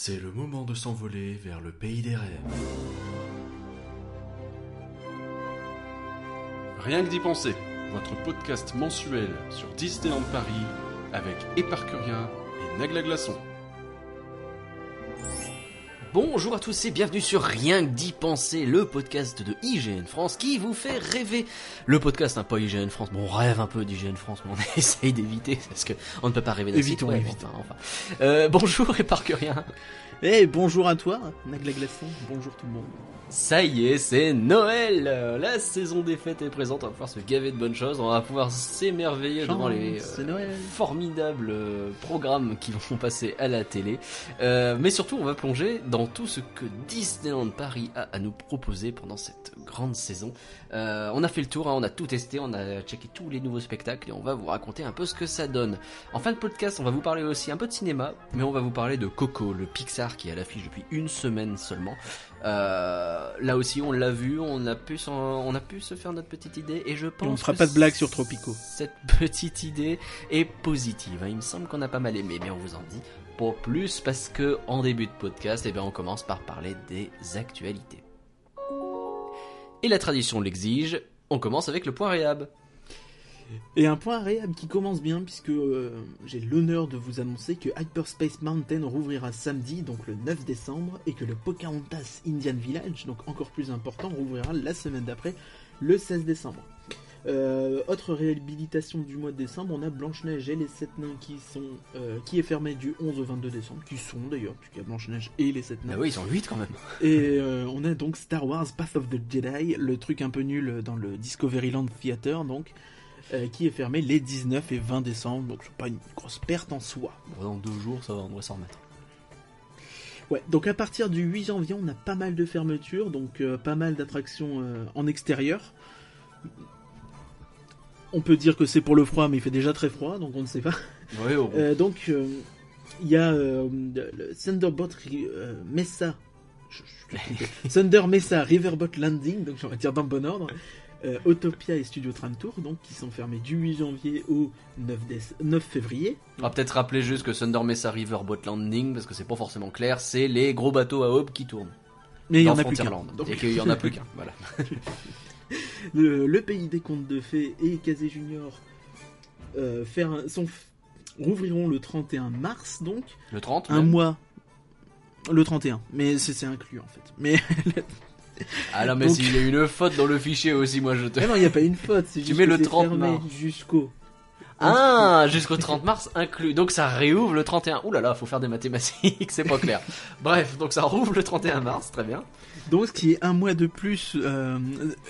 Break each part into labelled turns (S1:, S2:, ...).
S1: C'est le moment de s'envoler vers le pays des rêves. Rien que d'y penser, votre podcast mensuel sur Disneyland Paris avec Éparcurien et Nagla Glaçon.
S2: Bonjour à tous et bienvenue sur Rien que d'y penser, le podcast de IGN France qui vous fait rêver. Le podcast, hein, pas IGN France, bon on rêve un peu d'IGN France, mais on essaye d'éviter parce que on ne peut pas rêver d'un site web, enfin, enfin. Euh, bonjour et par que rien.
S3: Eh, bonjour à toi, Nagla Glaçon, bonjour tout le monde.
S2: Ça y est, c'est Noël La saison des fêtes est présente, on va pouvoir se gaver de bonnes choses, on va pouvoir s'émerveiller devant les euh, formidables euh, programmes qui vont passer à la télé. Mais surtout, on va plonger dans tout ce que Disneyland Paris a à nous proposer pendant cette grande saison. Euh, on a fait le tour, hein, on a tout testé, on a checké tous les nouveaux spectacles et on va vous raconter un peu ce que ça donne. En fin de podcast, on va vous parler aussi un peu de cinéma, mais on va vous parler de Coco, le Pixar qui est à l'affiche depuis une semaine seulement. Euh, là aussi, on l'a vu, on a pu, on a pu se faire notre petite idée et je pense.
S3: on fera pas de blague sur Tropico.
S2: Cette petite idée est positive. hein. Il me semble qu'on a pas mal aimé, mais on vous en dit pas plus parce que en début de podcast, eh bien, on commence par parler des actualités. Et la tradition l'exige. On commence avec le point réhab.
S3: Et un point agréable qui commence bien puisque euh, j'ai l'honneur de vous annoncer que Hyperspace Mountain rouvrira samedi, donc le 9 décembre, et que le Pocahontas Indian Village, donc encore plus important, rouvrira la semaine d'après, le 16 décembre. Euh, autre réhabilitation du mois de décembre, on a Blanche-Neige et les 7 nains qui sont euh, qui est fermé du 11 au 22 décembre, qui sont d'ailleurs, puisqu'il y a Blanche-Neige et les 7 nains.
S2: Ah oui, ils sont 8 quand même.
S3: Et euh, on a donc Star Wars Path of the Jedi, le truc un peu nul dans le Discoveryland Theater, donc, euh, qui est fermé les 19 et 20 décembre, donc c'est pas une grosse perte en soi.
S2: Dans deux jours, ça va, on devrait s'en remettre.
S3: Ouais, donc à partir du 8 janvier, on a pas mal de fermetures, donc euh, pas mal d'attractions euh, en extérieur. On peut dire que c'est pour le froid, mais il fait déjà très froid, donc on ne sait pas.
S2: Au
S3: Euh, donc, euh, il y a euh, le Thunderbot Mesa. je-. Thunder Mesa Riverboat Landing, donc j'aurais dire dans le bon ordre. euh, Autopia et Studio Tram Tour, donc qui sont fermés du 8 janvier au 9, déce- 9 février.
S2: On va peut-être rappeler juste que Thunder Mesa Riverboat Landing, parce que c'est pas forcément clair, c'est les gros bateaux à aube qui tournent.
S3: Mais il y en a plus qu'un. Donc,
S2: Et qu'il y en a plus qu'un, voilà.
S3: le, le pays des contes de fées et Kazé Junior euh, faire un- sont, rouvriront le 31 mars, donc
S2: Le 30
S3: un
S2: même.
S3: mois. Le 31, mais c'est inclus en fait. Mais
S2: Ah là, mais
S3: Donc-
S2: s'il y a une faute dans le fichier aussi, moi je te.
S3: Ah non, il n'y a pas une faute, c'est
S2: Tu
S3: juste
S2: mets le
S3: c'est
S2: 30
S3: fermé
S2: mars.
S3: jusqu'au.
S2: Ah, jusqu'au 30 mars inclus. Donc ça réouvre le 31. Ouh là là, faut faire des mathématiques, c'est pas clair. Bref, donc ça rouvre le 31 mars, très bien.
S3: Donc ce qui est un mois de plus, euh,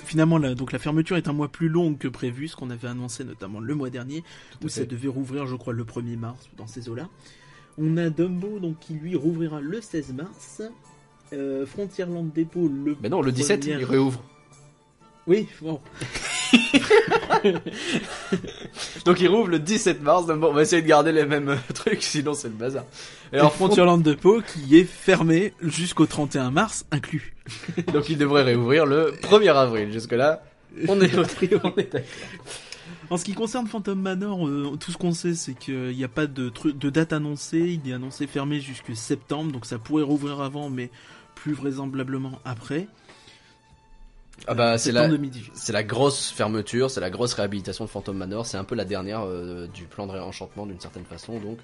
S3: finalement la, donc la fermeture est un mois plus longue que prévu, ce qu'on avait annoncé notamment le mois dernier, où
S2: fait.
S3: ça devait rouvrir je crois le 1er mars dans ces eaux-là. On a Dumbo donc qui lui rouvrira le 16 mars. Euh, Frontierland Depot le.
S2: Mais non, le 17,
S3: premier-
S2: il réouvre.
S3: Oui, bon.
S2: Donc il rouvre le 17 mars. donc bon, on va essayer de garder les mêmes euh, trucs, sinon c'est le bazar. Et
S3: Et
S2: alors,
S3: Frontierland Depot qui est fermé jusqu'au 31 mars inclus.
S2: donc il devrait réouvrir le 1er avril. Jusque là, on est, on est d'accord.
S3: En ce qui concerne Phantom Manor, euh, tout ce qu'on sait, c'est qu'il n'y a pas de, tru- de date annoncée. Il est annoncé fermé jusque septembre, donc ça pourrait rouvrir avant, mais plus vraisemblablement après.
S2: Ah bah c'est la,
S3: 2018.
S2: c'est la grosse fermeture, c'est la grosse réhabilitation de Phantom Manor. C'est un peu la dernière euh, du plan de réenchantement d'une certaine façon. Donc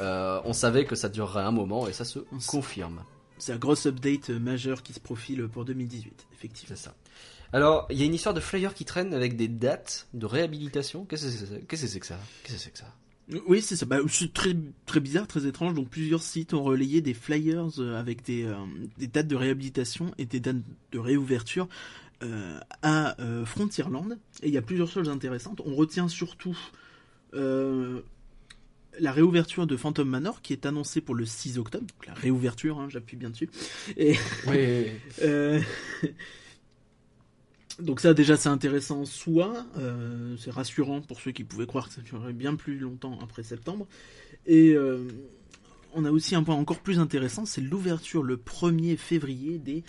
S2: euh, on savait que ça durerait un moment et ça se confirme.
S3: C'est un gros update euh, majeur qui se profile pour 2018, effectivement.
S2: C'est ça. Alors, il y a une histoire de flyer qui traîne avec des dates de réhabilitation. Qu'est-ce que c'est Qu'est-ce que c'est que ça? Qu'est-ce que c'est que ça?
S3: Oui, c'est ça. Bah, c'est très, très bizarre, très étrange. Donc plusieurs sites ont relayé des flyers avec des, euh, des dates de réhabilitation et des dates de réouverture à euh, Frontierland. Et il y a plusieurs choses intéressantes. On retient surtout euh, la réouverture de Phantom Manor qui est annoncée pour le 6 octobre. Donc la réouverture, hein, j'appuie bien dessus. Et euh, Donc ça déjà c'est intéressant en soi, euh, c'est rassurant pour ceux qui pouvaient croire que ça durerait bien plus longtemps après septembre. Et euh, on a aussi un point encore plus intéressant, c'est l'ouverture le 1er février des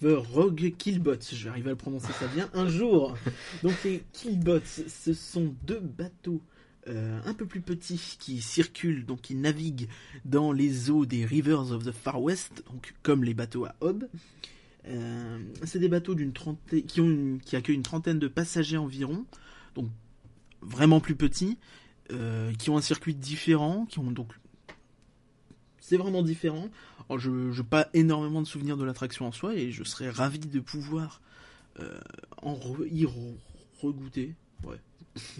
S3: River Rogue Killbots. Je vais arriver à le prononcer ça bien un jour. Donc les Killbots, ce sont deux bateaux euh, un peu plus petits qui circulent, donc qui naviguent dans les eaux des Rivers of the Far West, donc comme les bateaux à Hob. Euh, c'est des bateaux trentaine, qui accueillent une trentaine de passagers environ, donc vraiment plus petits, euh, qui ont un circuit différent, qui ont donc c'est vraiment différent. Alors, je n'ai pas énormément de souvenirs de l'attraction en soi et je serais ravi de pouvoir euh, en y re- regoûter.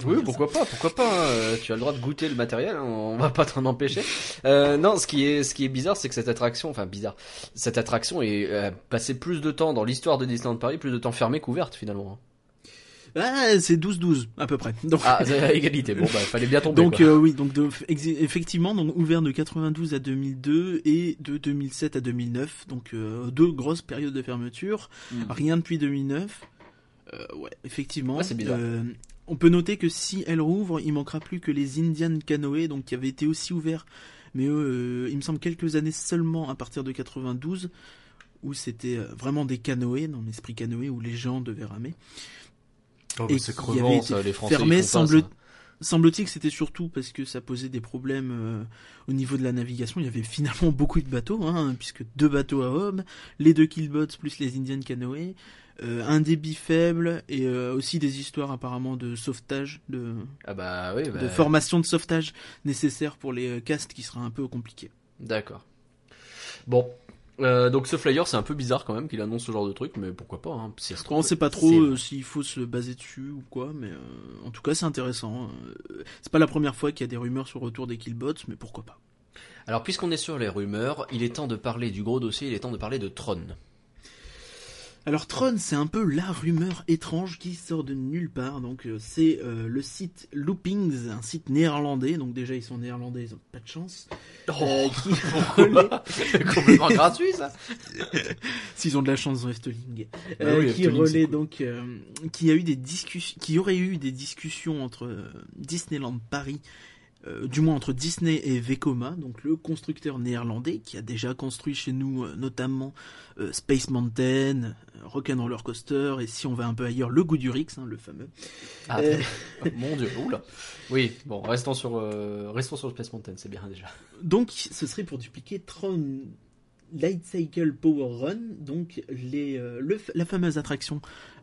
S2: Oui, pourquoi pas, pourquoi pas. hein, euh, tu as le droit de goûter le matériel, hein, on va pas t'en empêcher. Euh, non, ce qui est, bizarre, c'est que cette attraction, enfin bizarre, cette attraction est passée plus de temps dans l'histoire de Disneyland Paris, plus de temps fermée qu'ouverte finalement.
S3: Ah, c'est 12-12 à peu près. Donc,
S2: Ah, à égalité. Bon, bah, fallait bien tomber.
S3: donc euh, oui, donc de- effectivement, donc ouvert de 92 à 2002 et de 2007 à 2009, donc euh, deux grosses périodes de fermeture.
S2: Mm.
S3: Rien depuis 2009. Euh, ouais, effectivement.
S2: Ouais.
S3: Euh, on peut noter que si elle rouvre, il manquera plus que les Indian Canoë, donc qui avaient été aussi ouverts, mais eux, il me semble quelques années seulement à partir de 92, où c'était vraiment des canoës, dans l'esprit canoë, où les gens devaient ramer.
S2: Oh,
S3: et
S2: bah, c'est crevant,
S3: avait
S2: ça,
S3: été
S2: les Français.
S3: fermé, semble-. Semble-t-il que c'était surtout parce que ça posait des problèmes euh, au niveau de la navigation. Il y avait finalement beaucoup de bateaux, hein, puisque deux bateaux à homme, les deux killboats plus les Indian Canoë, euh, un débit faible et euh, aussi des histoires apparemment de sauvetage, de,
S2: Ah bah oui, bah,
S3: de formation de sauvetage nécessaire pour les euh, castes qui sera un peu compliqué.
S2: D'accord. Bon. Euh, donc ce flyer c'est un peu bizarre quand même qu'il annonce ce genre de truc mais pourquoi pas hein,
S3: On sait pas trop euh, s'il faut se baser dessus ou quoi, mais euh, en tout cas c'est intéressant. Euh, c'est pas la première fois qu'il y a des rumeurs sur le retour des killbots, mais pourquoi pas.
S2: Alors puisqu'on est sur les rumeurs, il est temps de parler du gros dossier, il est temps de parler de Tron.
S3: Alors Tron, c'est un peu la rumeur étrange qui sort de nulle part. Donc euh, c'est euh, le site Loopings, un site néerlandais. Donc déjà ils sont néerlandais, ils ont pas de chance. Euh, qui relaie-
S2: complètement gratuit ça.
S3: S'ils ont de la chance dans Efteling.
S2: Bah
S3: Euh,
S2: oui,
S3: qui
S2: Efteling,
S3: relaie
S2: cool.
S3: donc euh, qui a eu des discussions, qui aurait eu des discussions entre Disneyland Paris. Euh, du moins entre Disney et Vekoma, donc le constructeur néerlandais qui a déjà construit chez nous euh, notamment euh, Space Mountain, Rock'n'Roller Coaster et si on va un peu ailleurs le Goudurix, hein, le fameux.
S2: Ah, Mon dieu, oula. Oui, bon, restons sur, restons sur Space Mountain, c'est bien déjà.
S3: Donc, ce serait pour dupliquer Tron Light Cycle Power Run, donc les, euh, le- la fameuse attraction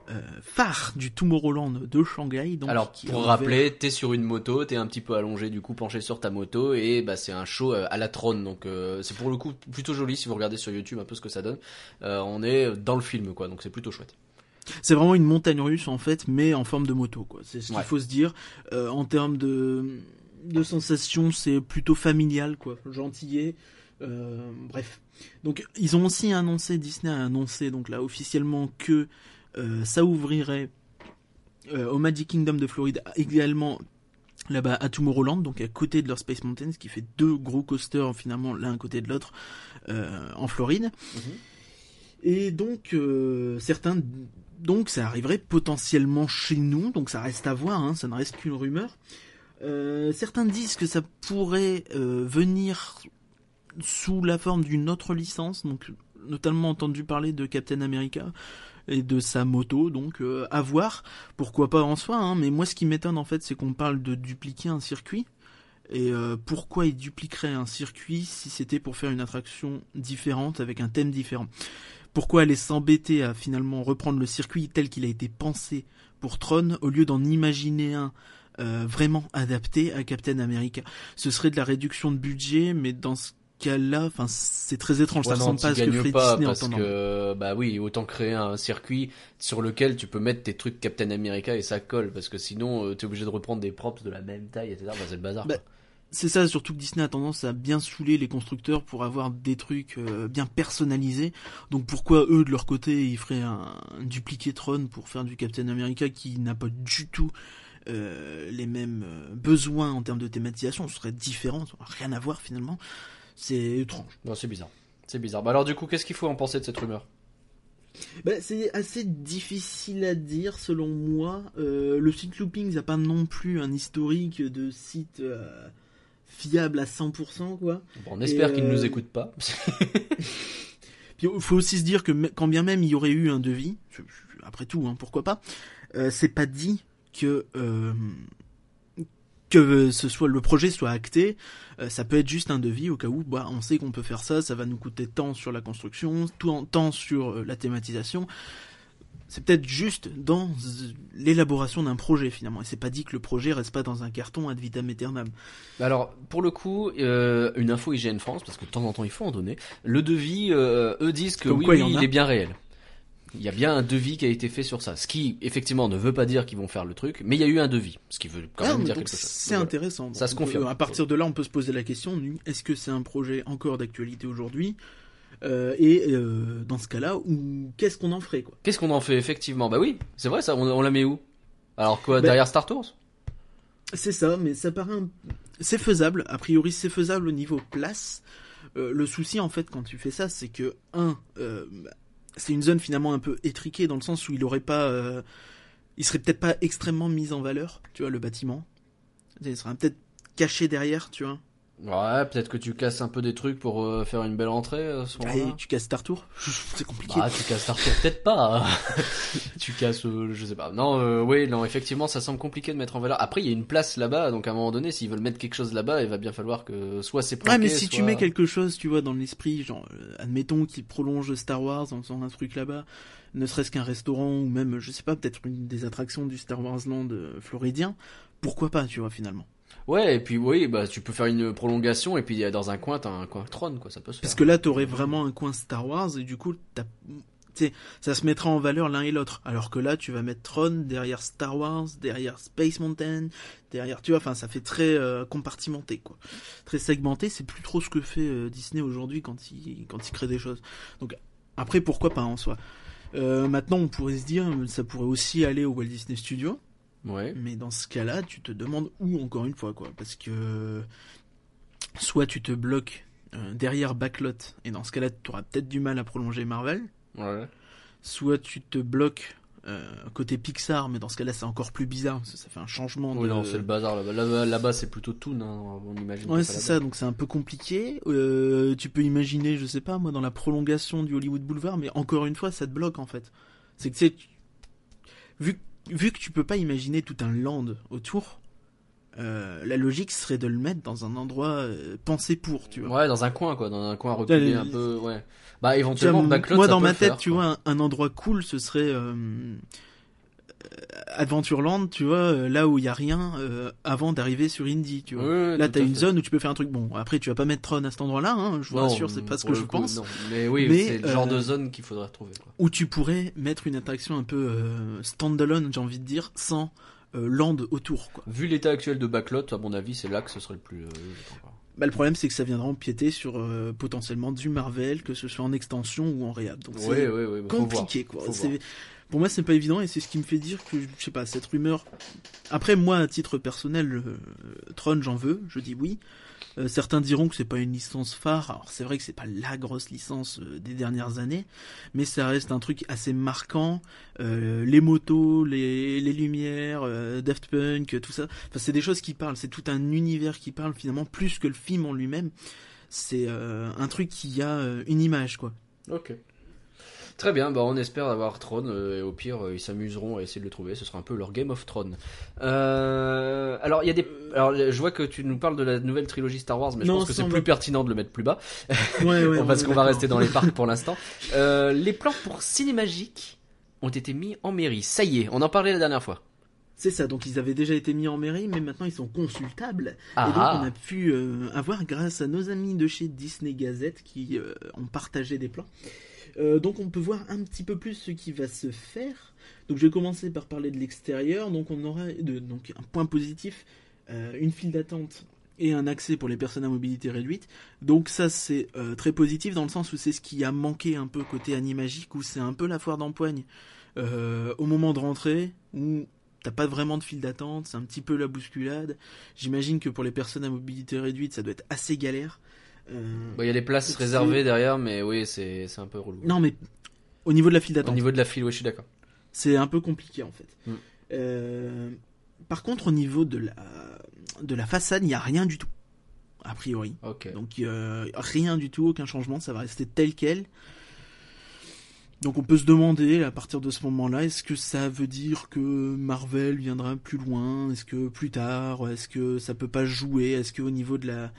S3: euh, phare du Tomorrowland de Shanghai. Donc,
S2: Alors, pour rappeler, t'es sur une moto, t'es un petit peu allongé, du coup penché sur ta moto, et bah c'est un show euh, à la trône, donc euh, c'est pour le coup plutôt joli si vous regardez sur YouTube un peu ce que ça donne. Euh, on est dans le film, quoi, donc c'est plutôt chouette.
S3: c'est vraiment une montagne russe en fait, mais en forme de moto. quoi. C'est ce qu'il
S2: Ouais.
S3: faut se dire. En termes de, de sensations, c'est plutôt familial, quoi, gentillet. Euh, bref. Donc, ils ont aussi annoncé, Disney a annoncé donc là officiellement que euh, ça ouvrirait euh, au Magic Kingdom de Floride également là-bas à Tomorrowland, donc à côté de leur Space Mountain, ce qui fait deux gros coasters finalement l'un à côté de l'autre euh, en Floride. Et donc certains donc ça arriverait potentiellement chez nous, donc ça reste à voir, hein, ça ne reste qu'une rumeur. Euh, certains disent que ça pourrait euh, venir sous la forme d'une autre licence, donc notamment entendu parler de Captain America et de sa moto, donc euh, à voir, pourquoi pas en soi, hein, mais moi ce qui m'étonne en fait c'est qu'on parle de dupliquer un circuit, et euh, pourquoi il dupliquerait un circuit si c'était pour faire une attraction différente avec un thème différent? Pourquoi aller s'embêter à finalement reprendre le circuit tel qu'il a été pensé pour Tron au lieu d'en imaginer un euh, vraiment adapté à Captain America? Ce serait de la réduction de budget, mais dans ce cas-là, enfin c'est très étrange, ça
S2: Ouais, non,
S3: ressemble pas à ce que
S2: pas
S3: Disney en
S2: parce
S3: normal.
S2: que bah oui, autant créer un circuit sur lequel tu peux mettre tes trucs Captain America et ça colle parce que sinon euh, t'es obligé de reprendre des props de la même taille etc. Bah, c'est le bazar.
S3: Bah. C'est ça, surtout que Disney a tendance à bien saouler les constructeurs pour avoir des trucs euh, bien personnalisés. Donc pourquoi eux, de leur côté, ils feraient un, un dupliqué Tron pour faire du Captain America qui n'a pas du tout euh, les mêmes besoins en termes de thématisation? Ce serait différent, ça rien à voir finalement. C'est étrange.
S2: Non, c'est bizarre. C'est bizarre. Bah alors du coup, qu'est-ce qu'il faut en penser de cette rumeur?
S3: Bah, c'est assez difficile à dire selon moi. Euh, le site Loopings n'a pas non plus un historique de site euh, fiable à 100%, quoi.
S2: Bon, On espère
S3: Et,
S2: qu'ils ne
S3: euh,
S2: nous écoutent pas.
S3: Puis il faut aussi se dire que quand bien même il y aurait eu un devis, après tout, hein, pourquoi pas, euh, c'est pas dit que euh, que ce soit le projet soit acté, euh, ça peut être juste un devis au cas où bah, on sait qu'on peut faire ça, ça va nous coûter tant sur la construction, tout tant sur euh, la thématisation. C'est peut-être juste dans l'élaboration d'un projet finalement. Et c'est pas dit que le projet reste pas dans un carton ad vitam aeternam.
S2: Alors, pour le coup, euh, une info IGN France, parce que de temps en temps il faut en donner, le devis, euh, eux disent que
S3: Comme
S2: oui,
S3: quoi, il
S2: est bien réel. Il y a bien un devis qui a été fait sur ça. Ce qui, effectivement, ne veut pas dire qu'ils vont faire le truc, mais il y a eu un devis. Ce qui veut quand
S3: Ah,
S2: même dire quelque chose.
S3: C'est intéressant.
S2: Ça se confirme.
S3: euh, À partir de là, on peut se poser la question est-ce que c'est un projet encore d'actualité aujourd'hui Euh, Et euh, dans ce cas-là, ou qu'est-ce qu'on en ferait quoi?
S2: Qu'est-ce qu'on en fait, effectivement? Bah oui, c'est vrai ça, on, on la met où? Alors quoi,
S3: Ben-
S2: derrière Star Tours?
S3: C'est ça, mais ça paraît. un- C'est faisable. A priori, c'est faisable au niveau place. Euh, le souci, en fait, quand tu fais ça, c'est que, un, c'est une zone finalement un peu étriquée dans le sens où il aurait pas. euh, il serait peut-être pas extrêmement mis en valeur, tu vois, le bâtiment. Il serait peut-être caché derrière, tu vois.
S2: Ouais, peut-être que tu casses un peu des trucs pour euh, faire une belle entrée euh, à ce moment-là.
S3: tu casses Star Tour. c'est compliqué.
S2: Bah, tu casses Star Tours, peut-être pas. tu casses, euh, je sais pas. Non, euh, oui, non, effectivement, ça semble compliqué de mettre en valeur. Après, il y a une place là-bas, donc à un moment donné, s'ils veulent mettre quelque chose là-bas, il va bien falloir que soit c'est planqué,
S3: Ouais, mais si tu mets quelque chose, tu vois, dans l'esprit, genre, admettons qu'il prolonge Star Wars en faisant un truc là-bas, ne serait-ce qu'un restaurant ou même, je sais pas, peut-être une des attractions du Star Wars Land floridien, pourquoi pas, tu vois, finalement.
S2: Ouais, et puis oui, bah tu peux faire une prolongation et puis euh, dans un coin t'as un coin trône quoi, ça peut se faire.
S3: Parce que là, t'aurais vraiment un coin Star Wars et du coup, t'as, ça se mettra en valeur l'un et l'autre. Alors que là, tu vas mettre Tron derrière Star Wars, derrière Space Mountain, derrière, tu vois, enfin, ça fait très euh, compartimenté, quoi. Très segmenté, c'est plus trop ce que fait euh, Disney aujourd'hui quand il, quand il crée des choses. Donc, après, pourquoi pas en soi? Euh, maintenant, on pourrait se dire, ça pourrait aussi aller au Walt Disney Studio.
S2: Ouais.
S3: Mais dans ce cas-là, tu te demandes où encore une fois, quoi. Parce que soit tu te bloques euh, derrière Backlot, et dans ce cas-là, tu auras peut-être du mal à prolonger Marvel.
S2: Ouais.
S3: Soit tu te bloques euh, côté Pixar, mais dans ce cas-là, c'est encore plus bizarre, parce que ça fait un changement
S2: Oui, non, c'est le bazar là-bas. Là-bas, c'est plutôt Toon, hein, on imagine.
S3: Ouais, c'est ça, donc c'est un peu compliqué. Euh, tu peux imaginer, je sais pas, moi, dans la prolongation du Hollywood Boulevard, mais encore une fois, ça te bloque en fait. C'est que tu sais, vu, vu que tu peux pas imaginer tout un land autour, euh, la logique serait de le mettre dans un endroit euh, pensé pour, tu vois.
S2: Ouais, dans un coin quoi, dans un coin reculé un peu, ouais. Bah
S3: Tu vois,
S2: éventuellement Backlot,
S3: moi,
S2: ça
S3: dans
S2: peut
S3: ma tête,
S2: faire,
S3: tu
S2: quoi.
S3: vois, un, un endroit cool, ce serait euh, Adventureland, tu vois, euh, là où il y a rien euh, avant d'arriver sur Indy, tu vois. Là, t'as une
S2: fait.
S3: zone où tu peux faire un truc. Bon, après, tu vas pas mettre Tron à cet endroit-là, hein, je vous rassure, c'est pas ce que je
S2: coup,
S3: pense.
S2: non. Mais oui, c'est le genre
S3: euh,
S2: de zone qu'il faudrait retrouver. Quoi.
S3: Où tu pourrais mettre une attraction un peu euh, standalone, j'ai envie de dire, sans euh, land autour, quoi.
S2: Vu l'état actuel de Backlot, à mon avis, c'est là que ce serait le plus. euh.
S3: Bah, le problème, c'est que ça viendra empiéter sur euh, potentiellement du Marvel, que ce soit en extension ou en réhab. Donc, c'est
S2: Ouais, ouais, ouais. bah, voir.
S3: compliqué, quoi. Pour moi, c'est pas évident et c'est ce qui me fait dire que, je sais pas, cette rumeur. Après, moi, à titre personnel, euh, Tron, j'en veux, je dis oui. Euh, certains diront que c'est pas une licence phare. Alors, c'est vrai que c'est pas la grosse licence euh, des dernières années, mais ça reste un truc assez marquant. Les motos, les, les lumières, Daft Punk, tout ça. Enfin, c'est des choses qui parlent. C'est tout un univers qui parle finalement plus que le film en lui-même. C'est un truc qui a une image, quoi.
S2: Ok. Très bien, bah on espère avoir Tron euh, et au pire euh, ils s'amuseront à essayer de le trouver. Ce sera un peu leur Game of Thrones. Euh, alors il y a des, alors je vois que tu nous parles de la nouvelle trilogie Star Wars, mais je pense que c'est plus pertinent de le mettre plus bas
S3: Ouais, ouais,
S2: parce qu'on va rester dans les parcs pour l'instant. Euh, les plans pour Cinémagique ont été mis en mairie. Ça y est, on en parlait la dernière fois.
S3: C'est ça, donc ils avaient déjà été mis en mairie, mais maintenant ils sont consultables.
S2: Ah,
S3: et donc
S2: ah.
S3: on a pu euh, avoir, grâce à nos amis de chez Disney Gazette qui euh, ont partagé des plans, euh, donc on peut voir un petit peu plus ce qui va se faire. Donc je vais commencer par parler de l'extérieur. Donc on aura donc un point positif, euh, une file d'attente et un accès pour les personnes à mobilité réduite. Donc ça c'est euh, très positif dans le sens où c'est ce qui a manqué un peu côté Animagique, où c'est un peu la foire d'empoigne au moment de rentrer, où t'as pas vraiment de file d'attente, c'est un petit peu la bousculade. J'imagine que pour les personnes à mobilité réduite, ça doit être assez galère. Euh,
S2: Bon, Il y a des places réservées derrière, mais oui, c'est un peu relou.
S3: Non mais au niveau de la file
S2: Au
S3: d'attente,
S2: niveau de la file, oui, je suis d'accord.
S3: c'est un peu compliqué en fait.
S2: Mm.
S3: Euh, par contre, au niveau de la de la façade, il n'y a rien du tout, a priori.
S2: Ok.
S3: Donc euh, rien du tout, aucun changement, ça va rester tel quel. Donc on peut se demander à partir de ce moment-là, est-ce que ça veut dire que Marvel viendra plus loin? Est-ce que plus tard? Est-ce que ça peut pas jouer? Est-ce que au niveau de la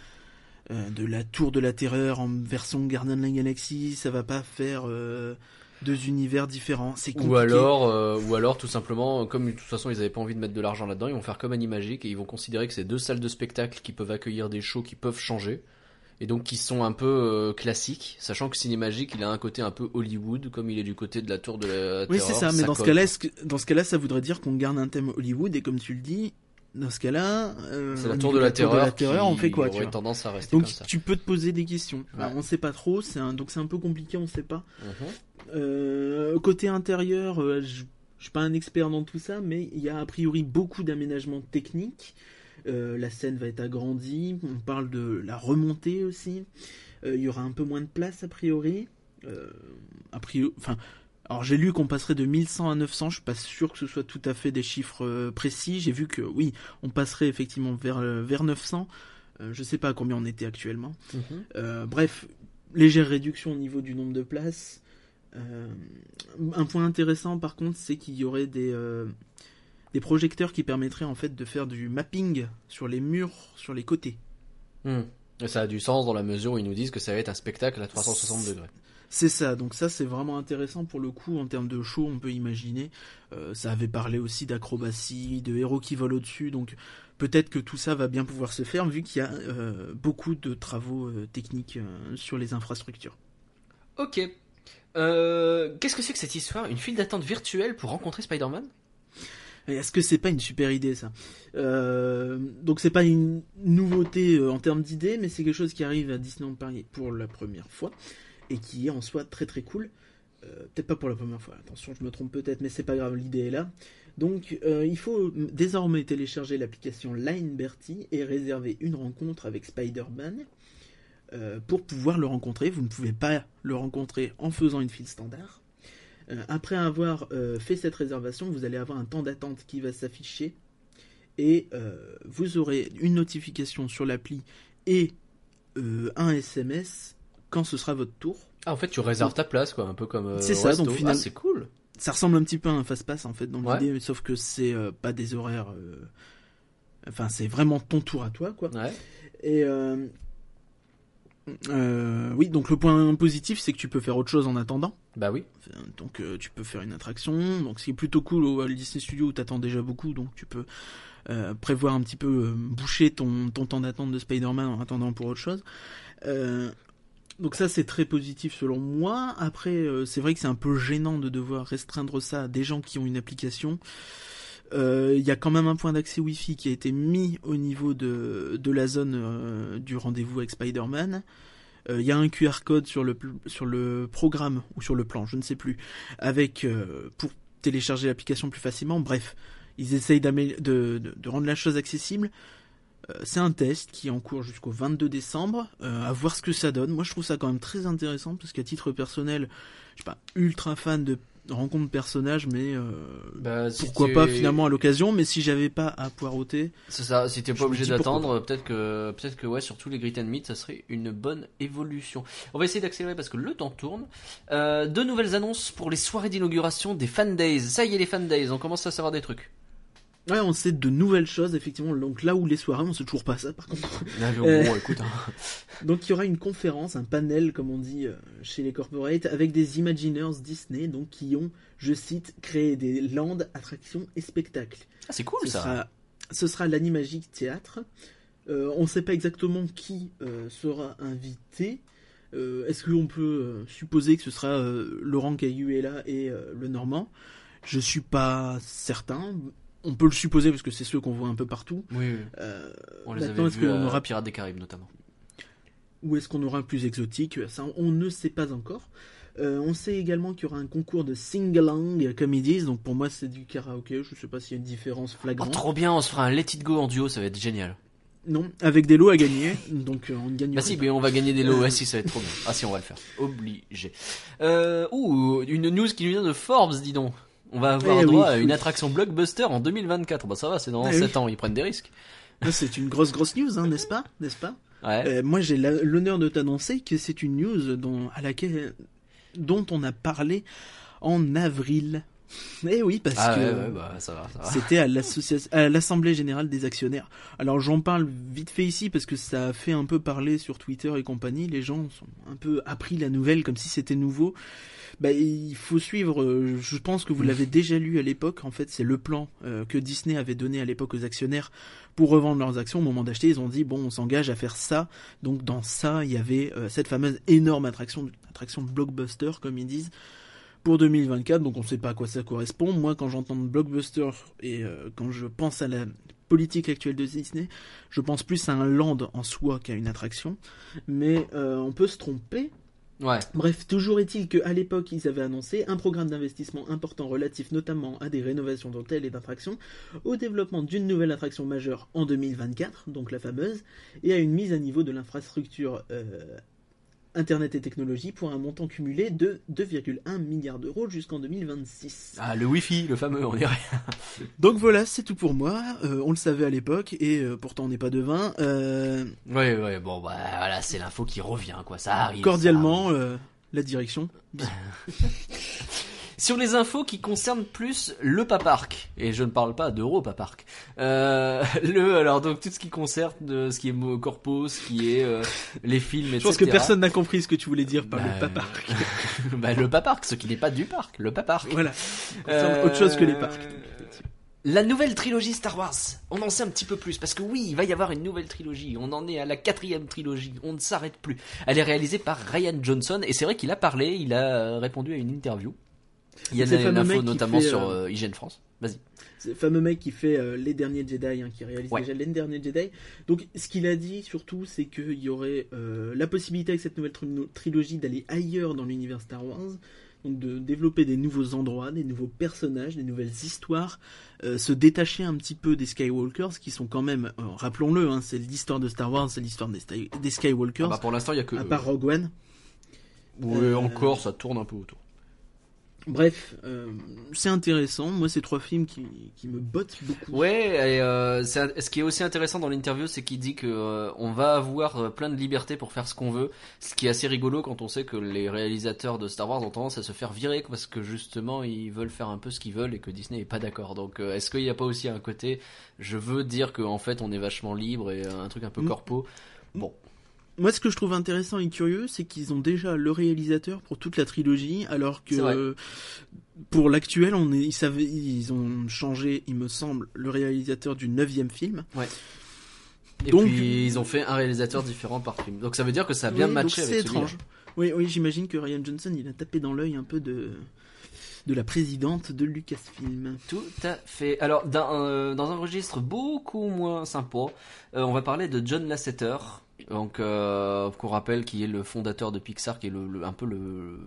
S3: euh, de la tour de la terreur en version Gardien de la Galaxie, ça va pas faire euh, deux univers différents C'est compliqué.
S2: Ou alors, euh, ou alors tout simplement, comme de toute façon ils avaient pas envie de mettre de l'argent là-dedans, ils vont faire comme Animagic et ils vont considérer que c'est deux salles de spectacle qui peuvent accueillir des shows qui peuvent changer et donc qui sont un peu euh, classiques, sachant que Cinémagique il a un côté un peu Hollywood comme il est du côté de la tour de la
S3: Oui, c'est ça, mais dans ce cas-là, dans ce cas-là, ça voudrait dire qu'on garde un thème Hollywood et comme tu le dis, dans ce cas-là, euh,
S2: c'est la tour de la, terreur,
S3: terreur,
S2: qui
S3: on fait quoi tu vois
S2: tendance à rester
S3: Donc
S2: comme ça.
S3: tu peux te poser des questions. Alors,
S2: Ouais.
S3: on sait pas trop, c'est un, donc c'est un peu compliqué, on sait pas.
S2: Mhm.
S3: Euh, côté intérieur, euh, je je suis pas un expert dans tout ça, mais il y a a priori beaucoup d'aménagements techniques. La scène va être agrandie. On parle de la remontée aussi. Il y aura un peu moins de place a priori. A priori, enfin. Alors j'ai lu qu'on passerait de 1100 à 900, je suis pas sûr que ce soit tout à fait des chiffres euh, précis. J'ai vu que oui, on passerait effectivement vers euh, vers 900. Euh, je sais pas à combien on était actuellement.
S2: Mhm.
S3: Euh, bref, légère réduction au niveau du nombre de places. Euh, un point intéressant par contre, c'est qu'il y aurait des, des projecteurs qui permettraient en fait de faire du mapping sur les murs, sur les côtés.
S2: Hmm. Ça a du sens dans la mesure où ils nous disent que ça va être un spectacle à 360 degrés.
S3: C'est ça, donc ça c'est vraiment intéressant pour le coup en termes de show, on peut imaginer. Euh, ça avait parlé aussi d'acrobatie, de héros qui volent au-dessus, donc peut-être que tout ça va bien pouvoir se faire vu qu'il y a euh, beaucoup de travaux euh, techniques sur les infrastructures.
S2: Ok. Qu'est-ce que c'est que cette histoire? Une file d'attente virtuelle pour rencontrer Spider-Man?
S3: Est-ce que c'est pas une super idée ça? Euh, Donc c'est pas une nouveauté en termes d'idées, mais c'est quelque chose qui arrive à Disneyland Paris pour la première fois et qui est en soi très très cool. Euh, peut-être pas pour la première fois, attention, je me trompe peut-être, mais c'est pas grave, l'idée est là. Donc euh, il faut désormais télécharger l'application Line Bertie et réserver une rencontre avec Spider-Man. euh, pour pouvoir le rencontrer, vous ne pouvez pas le rencontrer en faisant une file standard. Après avoir fait cette réservation, vous allez avoir un temps d'attente qui va s'afficher et vous aurez une notification sur l'appli et un SMS quand ce sera votre tour.
S2: Ah, en fait, tu réserves ta place, quoi, un peu comme. euh,
S3: C'est ça, donc finalement-
S2: Ah, c'est cool.
S3: Ça ressemble un petit peu à un fast-pass en fait dans
S2: Ouais.
S3: l'idée, sauf que c'est euh, pas des horaires. euh, Enfin, c'est vraiment ton tour à toi, quoi.
S2: Ouais.
S3: Et euh, oui, donc le point positif, c'est que tu peux faire autre chose en attendant.
S2: Bah oui.
S3: Donc euh, tu peux faire une attraction, donc c'est plutôt cool au Walt Disney Studio où t'attends déjà beaucoup, donc tu peux euh, prévoir un petit peu boucher ton, ton temps d'attente de Spider-Man en attendant pour autre chose. Donc ça c'est très positif selon moi. Après euh, c'est vrai que c'est un peu gênant de devoir restreindre ça à des gens qui ont une application. Euh, Il y a quand même un point d'accès Wi-Fi qui a été mis au niveau de, de la zone euh, du rendez-vous avec Spider-Man. Il y a un QR code sur le, sur le programme ou sur le plan, je ne sais plus, avec pour télécharger l'application plus facilement. Bref, ils essayent de rendre la chose accessible. Euh, c'est un test qui est en cours jusqu'au 22 décembre. Euh, à voir ce que ça donne. Moi, je trouve ça quand même très intéressant parce qu'à titre personnel, je suis pas ultra fan de rencontres personnages, mais euh,
S2: Bah, si
S3: pourquoi pas finalement à l'occasion. Mais si j'avais pas à poireauter,
S2: C'est ça, si t'es pas obligé d'attendre, peut-être que, peut-être que ouais, sur tous les Grit and Meet, ça serait une bonne évolution. On va essayer d'accélérer parce que le temps tourne. Euh, deux nouvelles annonces pour les soirées d'inauguration des Fan Days. Ça y est, les Fan Days, on commence à savoir des trucs.
S3: Ouais, on sait de nouvelles choses effectivement. Donc là où les soirées, on sait toujours pas ça. Par contre.
S2: Ah, bon,
S3: Euh.
S2: écoute, hein.
S3: Donc il y aura une conférence, un panel comme on dit euh, chez les corporates, avec des Imagineers Disney, donc qui ont, je cite, créé des landes, attractions et spectacles.
S2: Ah, c'est cool
S3: Ce
S2: ça.
S3: sera, ce sera l'Animagic Théâtre. Euh, on ne sait pas exactement qui euh, sera invité. Est-ce qu'on peut supposer que ce sera Laurent Cayuela et le Normand? Je suis pas certain. On peut le supposer parce que c'est ceux qu'on voit un peu partout.
S2: Oui, oui.
S3: Euh,
S2: On les avait
S3: est-ce
S2: vus
S3: qu'on
S2: à
S3: aura
S2: Pirates des Caraïbes notamment.
S3: Ou est-ce qu'on aura un plus exotique? Ça, on ne sait pas encore. Euh, on sait également qu'il y aura un concours de sing-along, comme ils disent. Donc pour moi, c'est du karaoké. Je sais pas s'il y a une différence
S2: Oh,
S3: flagrante.
S2: trop bien, on se fera un Let It Go en duo, ça va être génial.
S3: non, avec des lots à gagner. Donc euh, on ne gagne
S2: Bah si, mais on va gagner des lots, ouais, si, ça va être trop bien. Ah si, on va le faire. Obligé. Euh, ouh, une news qui nous vient de Forbes, dis donc. On va avoir
S3: Eh
S2: droit
S3: oui,
S2: à une
S3: oui.
S2: attraction blockbuster en 2024. Bah ça va, c'est dans
S3: Eh
S2: 7
S3: oui.
S2: ans, ils prennent des risques.
S3: C'est une grosse grosse news, hein, n'est-ce pas? N'est-ce pas?
S2: Ouais.
S3: Euh, Moi, j'ai l'honneur de t'annoncer que c'est une news dont, à laquelle dont on a parlé en avril. Eh oui, parce
S2: Ah
S3: que
S2: ouais, ouais, bah
S3: c'était à l'Assemblée Générale des Actionnaires. Alors j'en parle vite fait ici parce que ça a fait un peu parler sur Twitter et compagnie. Les gens sont un peu appris la nouvelle comme si c'était nouveau. Bah, il faut suivre, euh, je pense que vous
S2: Mm.
S3: l'avez déjà lu à l'époque, en fait c'est le plan euh, que Disney avait donné à l'époque aux actionnaires pour revendre leurs actions au moment d'acheter. Ils ont dit bon on s'engage à faire ça. Donc dans ça il y avait euh, cette fameuse énorme attraction, attraction blockbuster comme ils disent pour 2024, donc on ne sait pas à quoi ça correspond. Moi, quand j'entends blockbuster et quand je pense à la politique actuelle de Disney, je pense plus à un land en soi qu'à une attraction. Mais on peut se tromper. Bref, toujours est-il qu'à l'époque, ils avaient annoncé un programme d'investissement important relatif notamment à des rénovations d'hôtels et d'attractions, au développement d'une nouvelle attraction majeure en 2024, donc la fameuse, et à une mise à niveau de l'infrastructure euh, Internet et technologie pour un montant cumulé de 2,1 milliards d'euros jusqu'en 2026.
S2: Ah, le Wi-Fi, le fameux, on dirait.
S3: Donc voilà, c'est tout pour moi. Euh, on le savait à l'époque et euh, pourtant on n'est pas devin. Euh,
S2: Ouais, ouais, bon, bah voilà, c'est l'info qui revient, quoi. Ça arrive. ça
S3: cordialement, euh, la direction.
S2: Sur les infos qui concernent plus le Paparc, et je ne parle pas d'Europa Park. Euh, le, alors donc tout ce qui concerne euh, ce qui est corpo, ce qui est euh, les films, etc.
S3: Je pense que personne n'a compris ce que tu voulais dire par
S2: Bah,
S3: le papa.
S2: bah, le Paparc, ce qui n'est pas du parc, le Paparc.
S3: Voilà. Autre chose que les parcs.
S2: La nouvelle trilogie Star Wars, on en sait un petit peu plus parce que oui, il va y avoir une nouvelle trilogie. On en est à la quatrième trilogie, on ne s'arrête plus. Elle est réalisée par Ryan Johnson et c'est vrai qu'il a parlé, il a euh, répondu à une interview. Il y a une info notamment
S3: fait,
S2: sur
S3: euh,
S2: euh, France. Vas-y.
S3: C'est le fameux mec qui fait euh, Les Derniers Jedi, hein, qui réalise
S2: Ouais.
S3: déjà Les Derniers Jedi. Donc, ce qu'il a dit surtout, c'est qu'il y aurait euh, la possibilité avec cette nouvelle tri- trilogie d'aller ailleurs dans l'univers Star Wars. Donc, de développer des nouveaux endroits, des nouveaux personnages, des nouvelles histoires, se détacher un petit peu des Skywalkers, qui sont quand même, rappelons-le, hein, c'est l'histoire de Star Wars, c'est l'histoire des, des Skywalkers,
S2: Ah bah, pour l'instant, il y a que.
S3: à part Rogue One.
S2: Ouais, encore, ça tourne un peu autour.
S3: Bref, euh, c'est intéressant. Moi, c'est trois films qui, qui me bottent beaucoup.
S2: Ouais, et euh, ce qui est aussi intéressant dans l'interview, c'est qu'il dit que euh, on va avoir euh, plein de liberté pour faire ce qu'on veut, ce qui est assez rigolo quand on sait que les réalisateurs de Star Wars ont tendance à se faire virer parce que justement ils veulent faire un peu ce qu'ils veulent et que Disney est pas d'accord. Donc euh, est-ce qu'il n'y a pas aussi un côté, je veux dire qu'en fait on est vachement libre et euh, un truc un peu
S3: Mm.
S2: corpo? Bon,
S3: Moi, ce que je trouve intéressant et curieux, c'est qu'ils ont déjà le réalisateur pour toute la trilogie, alors que pour l'actuel, on est, ils, savaient, ils ont changé, il me semble, le réalisateur du neuvième film.
S2: et
S3: Donc-
S2: puis ils ont fait un réalisateur différent par film. Donc ça veut dire que ça a bien
S3: Oui,
S2: matché
S3: donc
S2: avec
S3: C'est étrange. Oui, oui, j'imagine que Ryan Johnson, il a tapé dans l'œil un peu de de la présidente de Lucasfilm.
S2: Tout à fait. Alors, dans, euh, dans un registre beaucoup moins sympa, euh, on va parler de John Lasseter. Donc, euh, qu'on rappelle, qui est le fondateur de Pixar, qui est le, le- un peu le,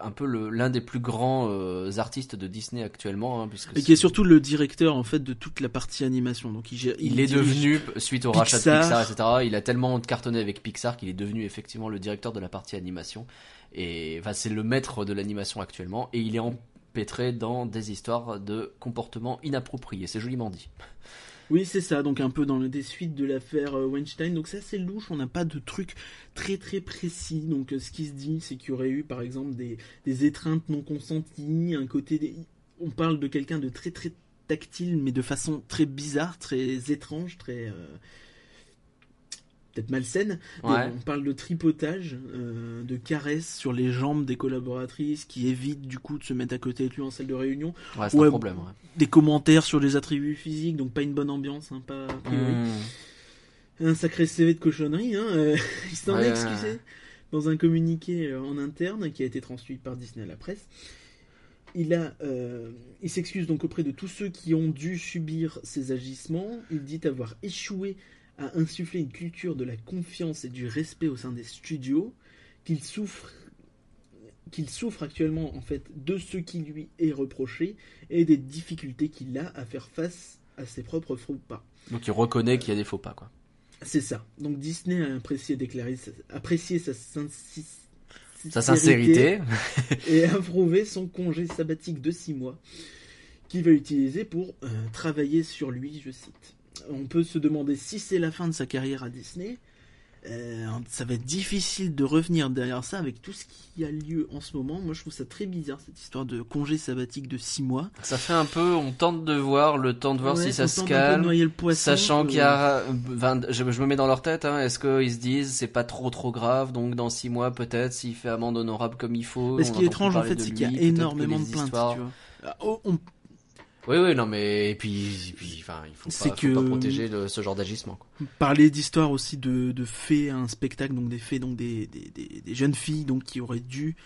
S2: un peu le- l'un des plus grands euh, artistes de Disney actuellement, hein, puisque
S3: Et qui est surtout le directeur en fait de toute la partie animation. Donc il,
S2: est devenu suite au rachat de
S3: Pixar.
S2: Pixar, etc. Il a tellement cartonné avec Pixar qu'il est devenu effectivement le directeur de la partie animation. Et enfin, c'est le maître de l'animation actuellement, et il est empêtré dans des histoires de comportements inappropriés. C'est joliment dit.
S3: Oui, c'est ça, donc un peu dans le des suites de l'affaire euh, Weinstein. Donc c'est assez louche, on n'a pas de truc très très précis. Donc euh, ce qui se dit, c'est qu'il y aurait eu par exemple des, des étreintes non consenties, un côté... Des... On parle de quelqu'un de très très tactile, mais de façon très bizarre, très étrange, très... euh, Peut-être malsaine.
S2: Ouais.
S3: On parle de tripotage, euh, de caresses sur les jambes des collaboratrices qui évitent du coup de se mettre à côté de lui en salle de réunion.
S2: Ouais, c'est
S3: Ouais,
S2: un problème.
S3: Des commentaires sur les attributs physiques, donc pas une bonne ambiance, hein, pas
S2: Mmh.
S3: un sacré CV de cochonnerie. Hein, euh, il s'en est excusé dans un communiqué euh, en interne qui a été transmis par Disney à la presse. Il a, euh, il s'excuse donc auprès de tous ceux qui ont dû subir ces agissements. Il dit avoir échoué à insuffler une culture de la confiance et du respect au sein des studios, qu'il souffre qu'il souffre actuellement en fait de ce qui lui est reproché et des difficultés qu'il a à faire face à ses propres faux pas.
S2: Donc il reconnaît qu'il y a des faux pas, quoi.
S3: C'est ça. Donc Disney a apprécié, apprécié sa, sinci-
S2: Sa sincérité.
S3: et a approuvé son congé sabbatique de 6 mois qu'il va utiliser pour euh, travailler sur lui, je cite. On peut se demander si c'est la fin de sa carrière à Disney. Euh, ça va être difficile de revenir derrière ça avec tout ce qui a lieu en ce moment. Moi, je trouve ça très bizarre cette histoire de congé sabbatique de 6 mois.
S2: Ça fait un peu, on tente de voir, le temps de voir
S3: Ouais,
S2: si ça se calme.
S3: noyer le poisson,
S2: Sachant
S3: euh,
S2: qu'il y a, je, je me mets dans leur tête, hein, est-ce qu'ils se disent c'est pas trop trop grave, donc dans six mois peut-être s'il fait amende honorable comme il faut.
S3: Mais ce qui est étrange en fait, c'est qu'il y a énormément de plaintes.
S2: histoires-
S3: tu vois. On-
S2: Oui, oui, non, mais et puis, et puis, enfin, il faut pas, faut
S3: que-
S2: pas protéger le- ce genre d'agissement.
S3: parler d'histoire aussi de, de faits, un spectacle, donc des faits, donc des, des, des, des jeunes filles donc qui auraient dû,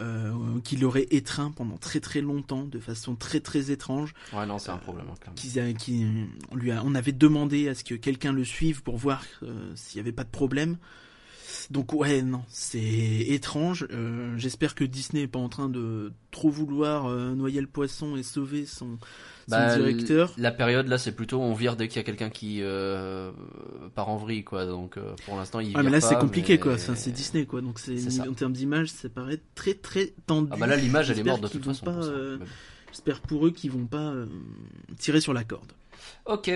S3: euh, qui l'auraient étreint pendant très très longtemps, de façon très très étrange.
S2: Ouais, non, c'est un problème, hein,
S3: a- qui, on lui a, on avait demandé à ce que quelqu'un le suive pour voir euh, s'il n'y avait pas de problème. Donc ouais, non, c'est étrange. Euh, J'espère que Disney est pas en train de trop vouloir euh, noyer le poisson et sauver son, son
S2: Bah,
S3: directeur.
S2: La période là, c'est plutôt on vire dès qu'il y a quelqu'un qui euh, part en vrille, quoi. Donc euh, pour l'instant, il.
S3: Ah mais là c'est compliqué
S2: mais-
S3: quoi, Enfin, c'est Disney quoi, donc c'est en termes d'image ça paraît très très tendu.
S2: Ah bah là, l'image elle est morte de toute façon.
S3: J'espère pour eux qu'ils vont pas tirer sur la corde.
S2: Ok.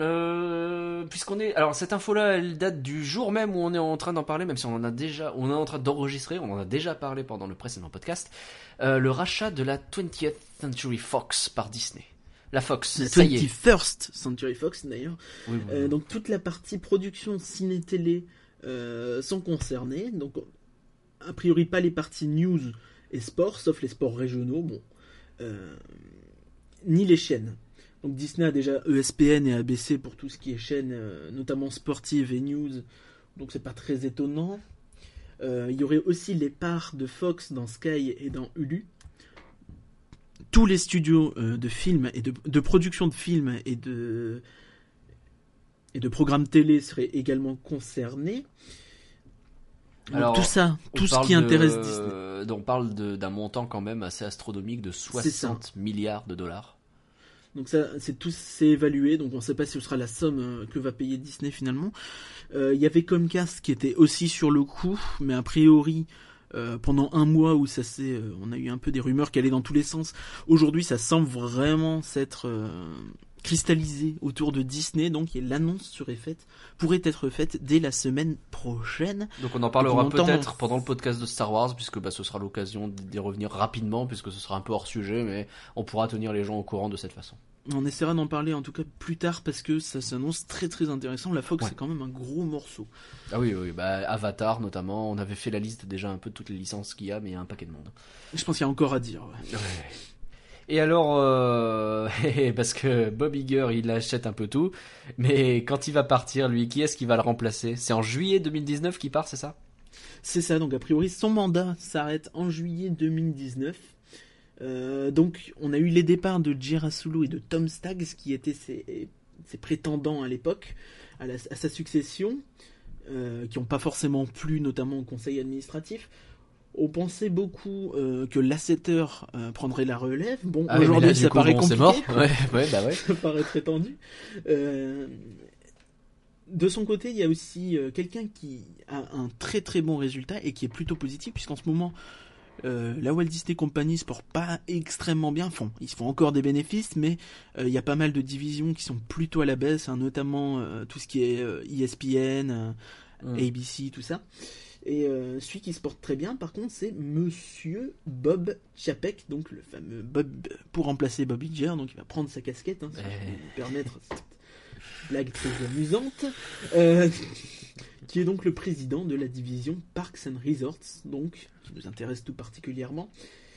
S2: Euh, Puisqu'on est, alors cette info-là, elle date du jour même où on est en train d'en parler, même si on en a déjà, on est en train d'enregistrer, on en a déjà parlé pendant le précédent podcast. Euh, le rachat de la 20th Century Fox par Disney. La Fox,
S3: La
S2: ça y est.
S3: 21st Century Fox d'ailleurs.
S2: Oui, oui,
S3: Euh, donc toute la partie production ciné-télé sont concernées. Donc a priori pas les parties news et sport, sauf les sports régionaux, bon, ni les chaînes. Donc Disney a déjà ESPN et ABC pour tout ce qui est chaîne, euh, notamment sportive et news. Donc c'est pas très étonnant. Euh, Il y aurait aussi les parts de Fox dans Sky et dans Hulu. Tous les studios euh, de films et de, de production de films et de et de programmes télé seraient également concernés. Donc,
S2: Alors,
S3: tout ça, tout ce qui
S2: de-
S3: intéresse Disney.
S2: On parle d'un montant quand même assez astronomique de 60 milliards de dollars.
S3: Donc ça, c'est tout, c'est évalué. Donc on ne sait pas si ce sera la somme euh, que va payer Disney finalement. Euh, Il y avait Comcast qui était aussi sur le coup, mais a priori. euh, pendant un mois où ça s'est, euh, on a eu un peu des rumeurs qui allaient dans tous les sens. Aujourd'hui, ça semble vraiment s'être euh, cristallisé autour de Disney, donc et l'annonce serait faite, pourrait être faite dès la semaine prochaine.
S2: Donc on en parlera peut-être pendant le podcast de Star Wars, puisque bah, ce sera l'occasion d'y revenir rapidement, puisque ce sera un peu hors sujet, mais on pourra tenir les gens au courant de cette façon.
S3: On essaiera d'en parler en tout cas plus tard parce que ça s'annonce très très intéressant. La Fox
S2: Ouais.
S3: c'est quand même un gros morceau.
S2: Ah oui, oui, bah Avatar notamment, on avait fait la liste déjà un peu de toutes les licences qu'il y a, mais il y a un paquet de monde.
S3: Je pense qu'il y a encore à dire. ouais.
S2: Et alors, euh, parce que Bob Iger, il achète un peu tout, mais quand il va partir, lui, qui est-ce qui va le remplacer? C'est en juillet 2019 qu'il part, c'est ça?
S3: C'est ça, donc a priori son mandat s'arrête en juillet 2019. Euh, donc on a eu les départs de Girasulu et de Tom Staggs qui étaient ses, prétendants à l'époque à sa succession, euh, qui n'ont pas forcément plu notamment au conseil administratif. On pensait beaucoup euh, que Lasseter euh, prendrait la relève. Bon,
S2: Ah
S3: aujourd'hui ça
S2: coup,
S3: paraît
S2: bon,
S3: compliqué.
S2: Mort Ouais, ouais, bah ouais.
S3: ça paraît très tendu. Euh, de son côté, il y a aussi quelqu'un qui a un très très bon résultat et qui est plutôt positif, puisqu'en ce moment, la Walt Disney Company se porte pas extrêmement bien. Enfin, ils se font encore des bénéfices, mais il y a pas mal de divisions qui sont plutôt à la baisse, hein, notamment tout ce qui est ESPN, euh,
S2: Mm.
S3: ABC, tout ça. Et euh, celui qui se porte très bien, par contre, c'est Monsieur Bob Chapek, donc le fameux Bob pour remplacer Bob Iger, donc il va prendre sa casquette, hein, si je
S2: Eh.
S3: peux me permettre cette blague très amusante, euh, qui est donc le président de la division Parks and Resorts, donc qui nous intéresse tout particulièrement,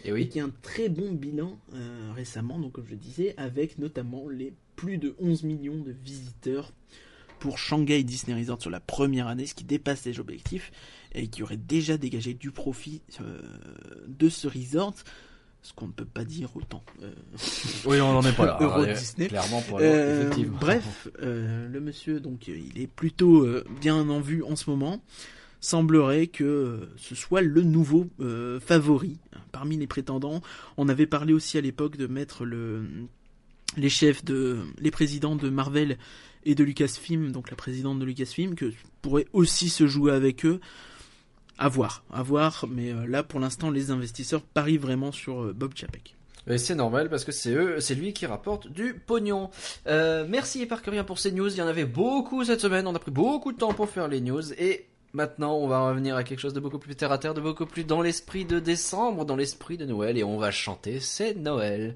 S2: Et
S3: et qui a un très bon bilan euh, récemment, donc comme je disais, avec notamment les plus de 11 millions de visiteurs pour Shanghai Disney Resort sur la première année, ce qui dépasse les objectifs et qui aurait déjà dégagé du profit euh, de ce resort, ce qu'on ne peut pas dire autant. euh,
S2: Oui, on n'en est pas là.
S3: Euro
S2: Alors,
S3: Disney.
S2: Clairement, pour
S3: euh, bref, le monsieur, donc, il est plutôt bien en vue en ce moment. Semblerait que ce soit le nouveau favori parmi les prétendants. On avait parlé aussi à l'époque de mettre le, les chefs de, les présidents de Marvel et de Lucasfilm, donc la présidente de Lucasfilm, que pourrait aussi se jouer avec eux. À voir, à voir, mais euh, là pour l'instant les investisseurs parient vraiment sur euh, Bob Chapek.
S2: Et c'est normal parce que c'est eux, c'est lui qui rapporte du pognon. Euh, merci Éparcurien pour ces news. Il y en avait beaucoup cette semaine. On a pris beaucoup de temps pour faire les news et Maintenant, on va revenir à quelque chose de beaucoup plus terre à terre, de beaucoup plus dans l'esprit de décembre, dans l'esprit de Noël, et on va chanter C'est Noël.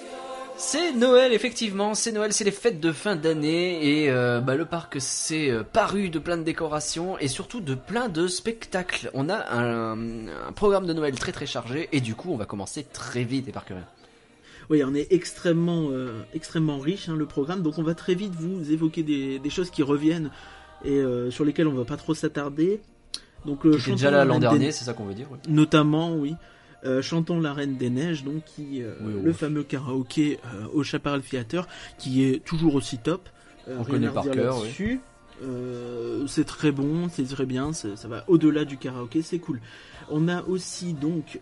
S2: C'est Noël, effectivement, c'est Noël, c'est les fêtes de fin d'année, et euh, bah, le parc s'est euh, paru de plein de décorations, et surtout de plein de spectacles. On a un, un programme de Noël très très chargé, et du coup, on va commencer très vite, et par curieux.
S3: Oui, on est extrêmement, euh, extrêmement riche hein, le programme, donc on va très vite vous évoquer des, des choses qui reviennent et sur lesquelles on va pas trop s'attarder. Donc le
S2: déjà là l'an dernier, c'est ça qu'on veut dire.
S3: notamment, oui. Euh, Chantons la Reine des Neiges, donc qui euh,
S2: Oui, oui.
S3: le fameux karaoké euh, au Chaparral Theater, qui est toujours aussi top.
S2: On
S3: rien
S2: connaît
S3: à
S2: par cœur,
S3: c'est très bon, c'est très bien, ça va au-delà du karaoké, c'est cool. On a aussi donc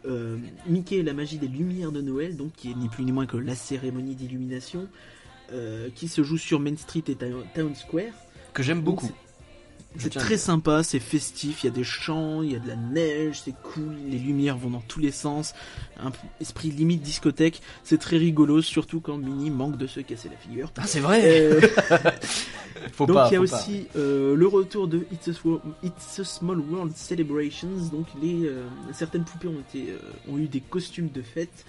S3: Mickey et la magie des lumières de Noël, donc qui est ni plus ni moins que la cérémonie d'illumination, qui se joue sur Main Street et Town Square.
S2: Que j'aime beaucoup.
S3: C'est très sympa, c'est festif, il y a des chants, il y a de la neige, c'est cool, les lumières vont dans tous les sens, un esprit limite discothèque, c'est très rigolo, surtout quand Minnie manque de se casser la figure.
S2: Ah, c'est vrai.
S3: Euh,
S2: Faut
S3: donc il y a aussi euh, le retour de It's a, Swo- It's a Small World Celebrations, donc les, euh, certaines poupées ont, été, ont eu des costumes de fête,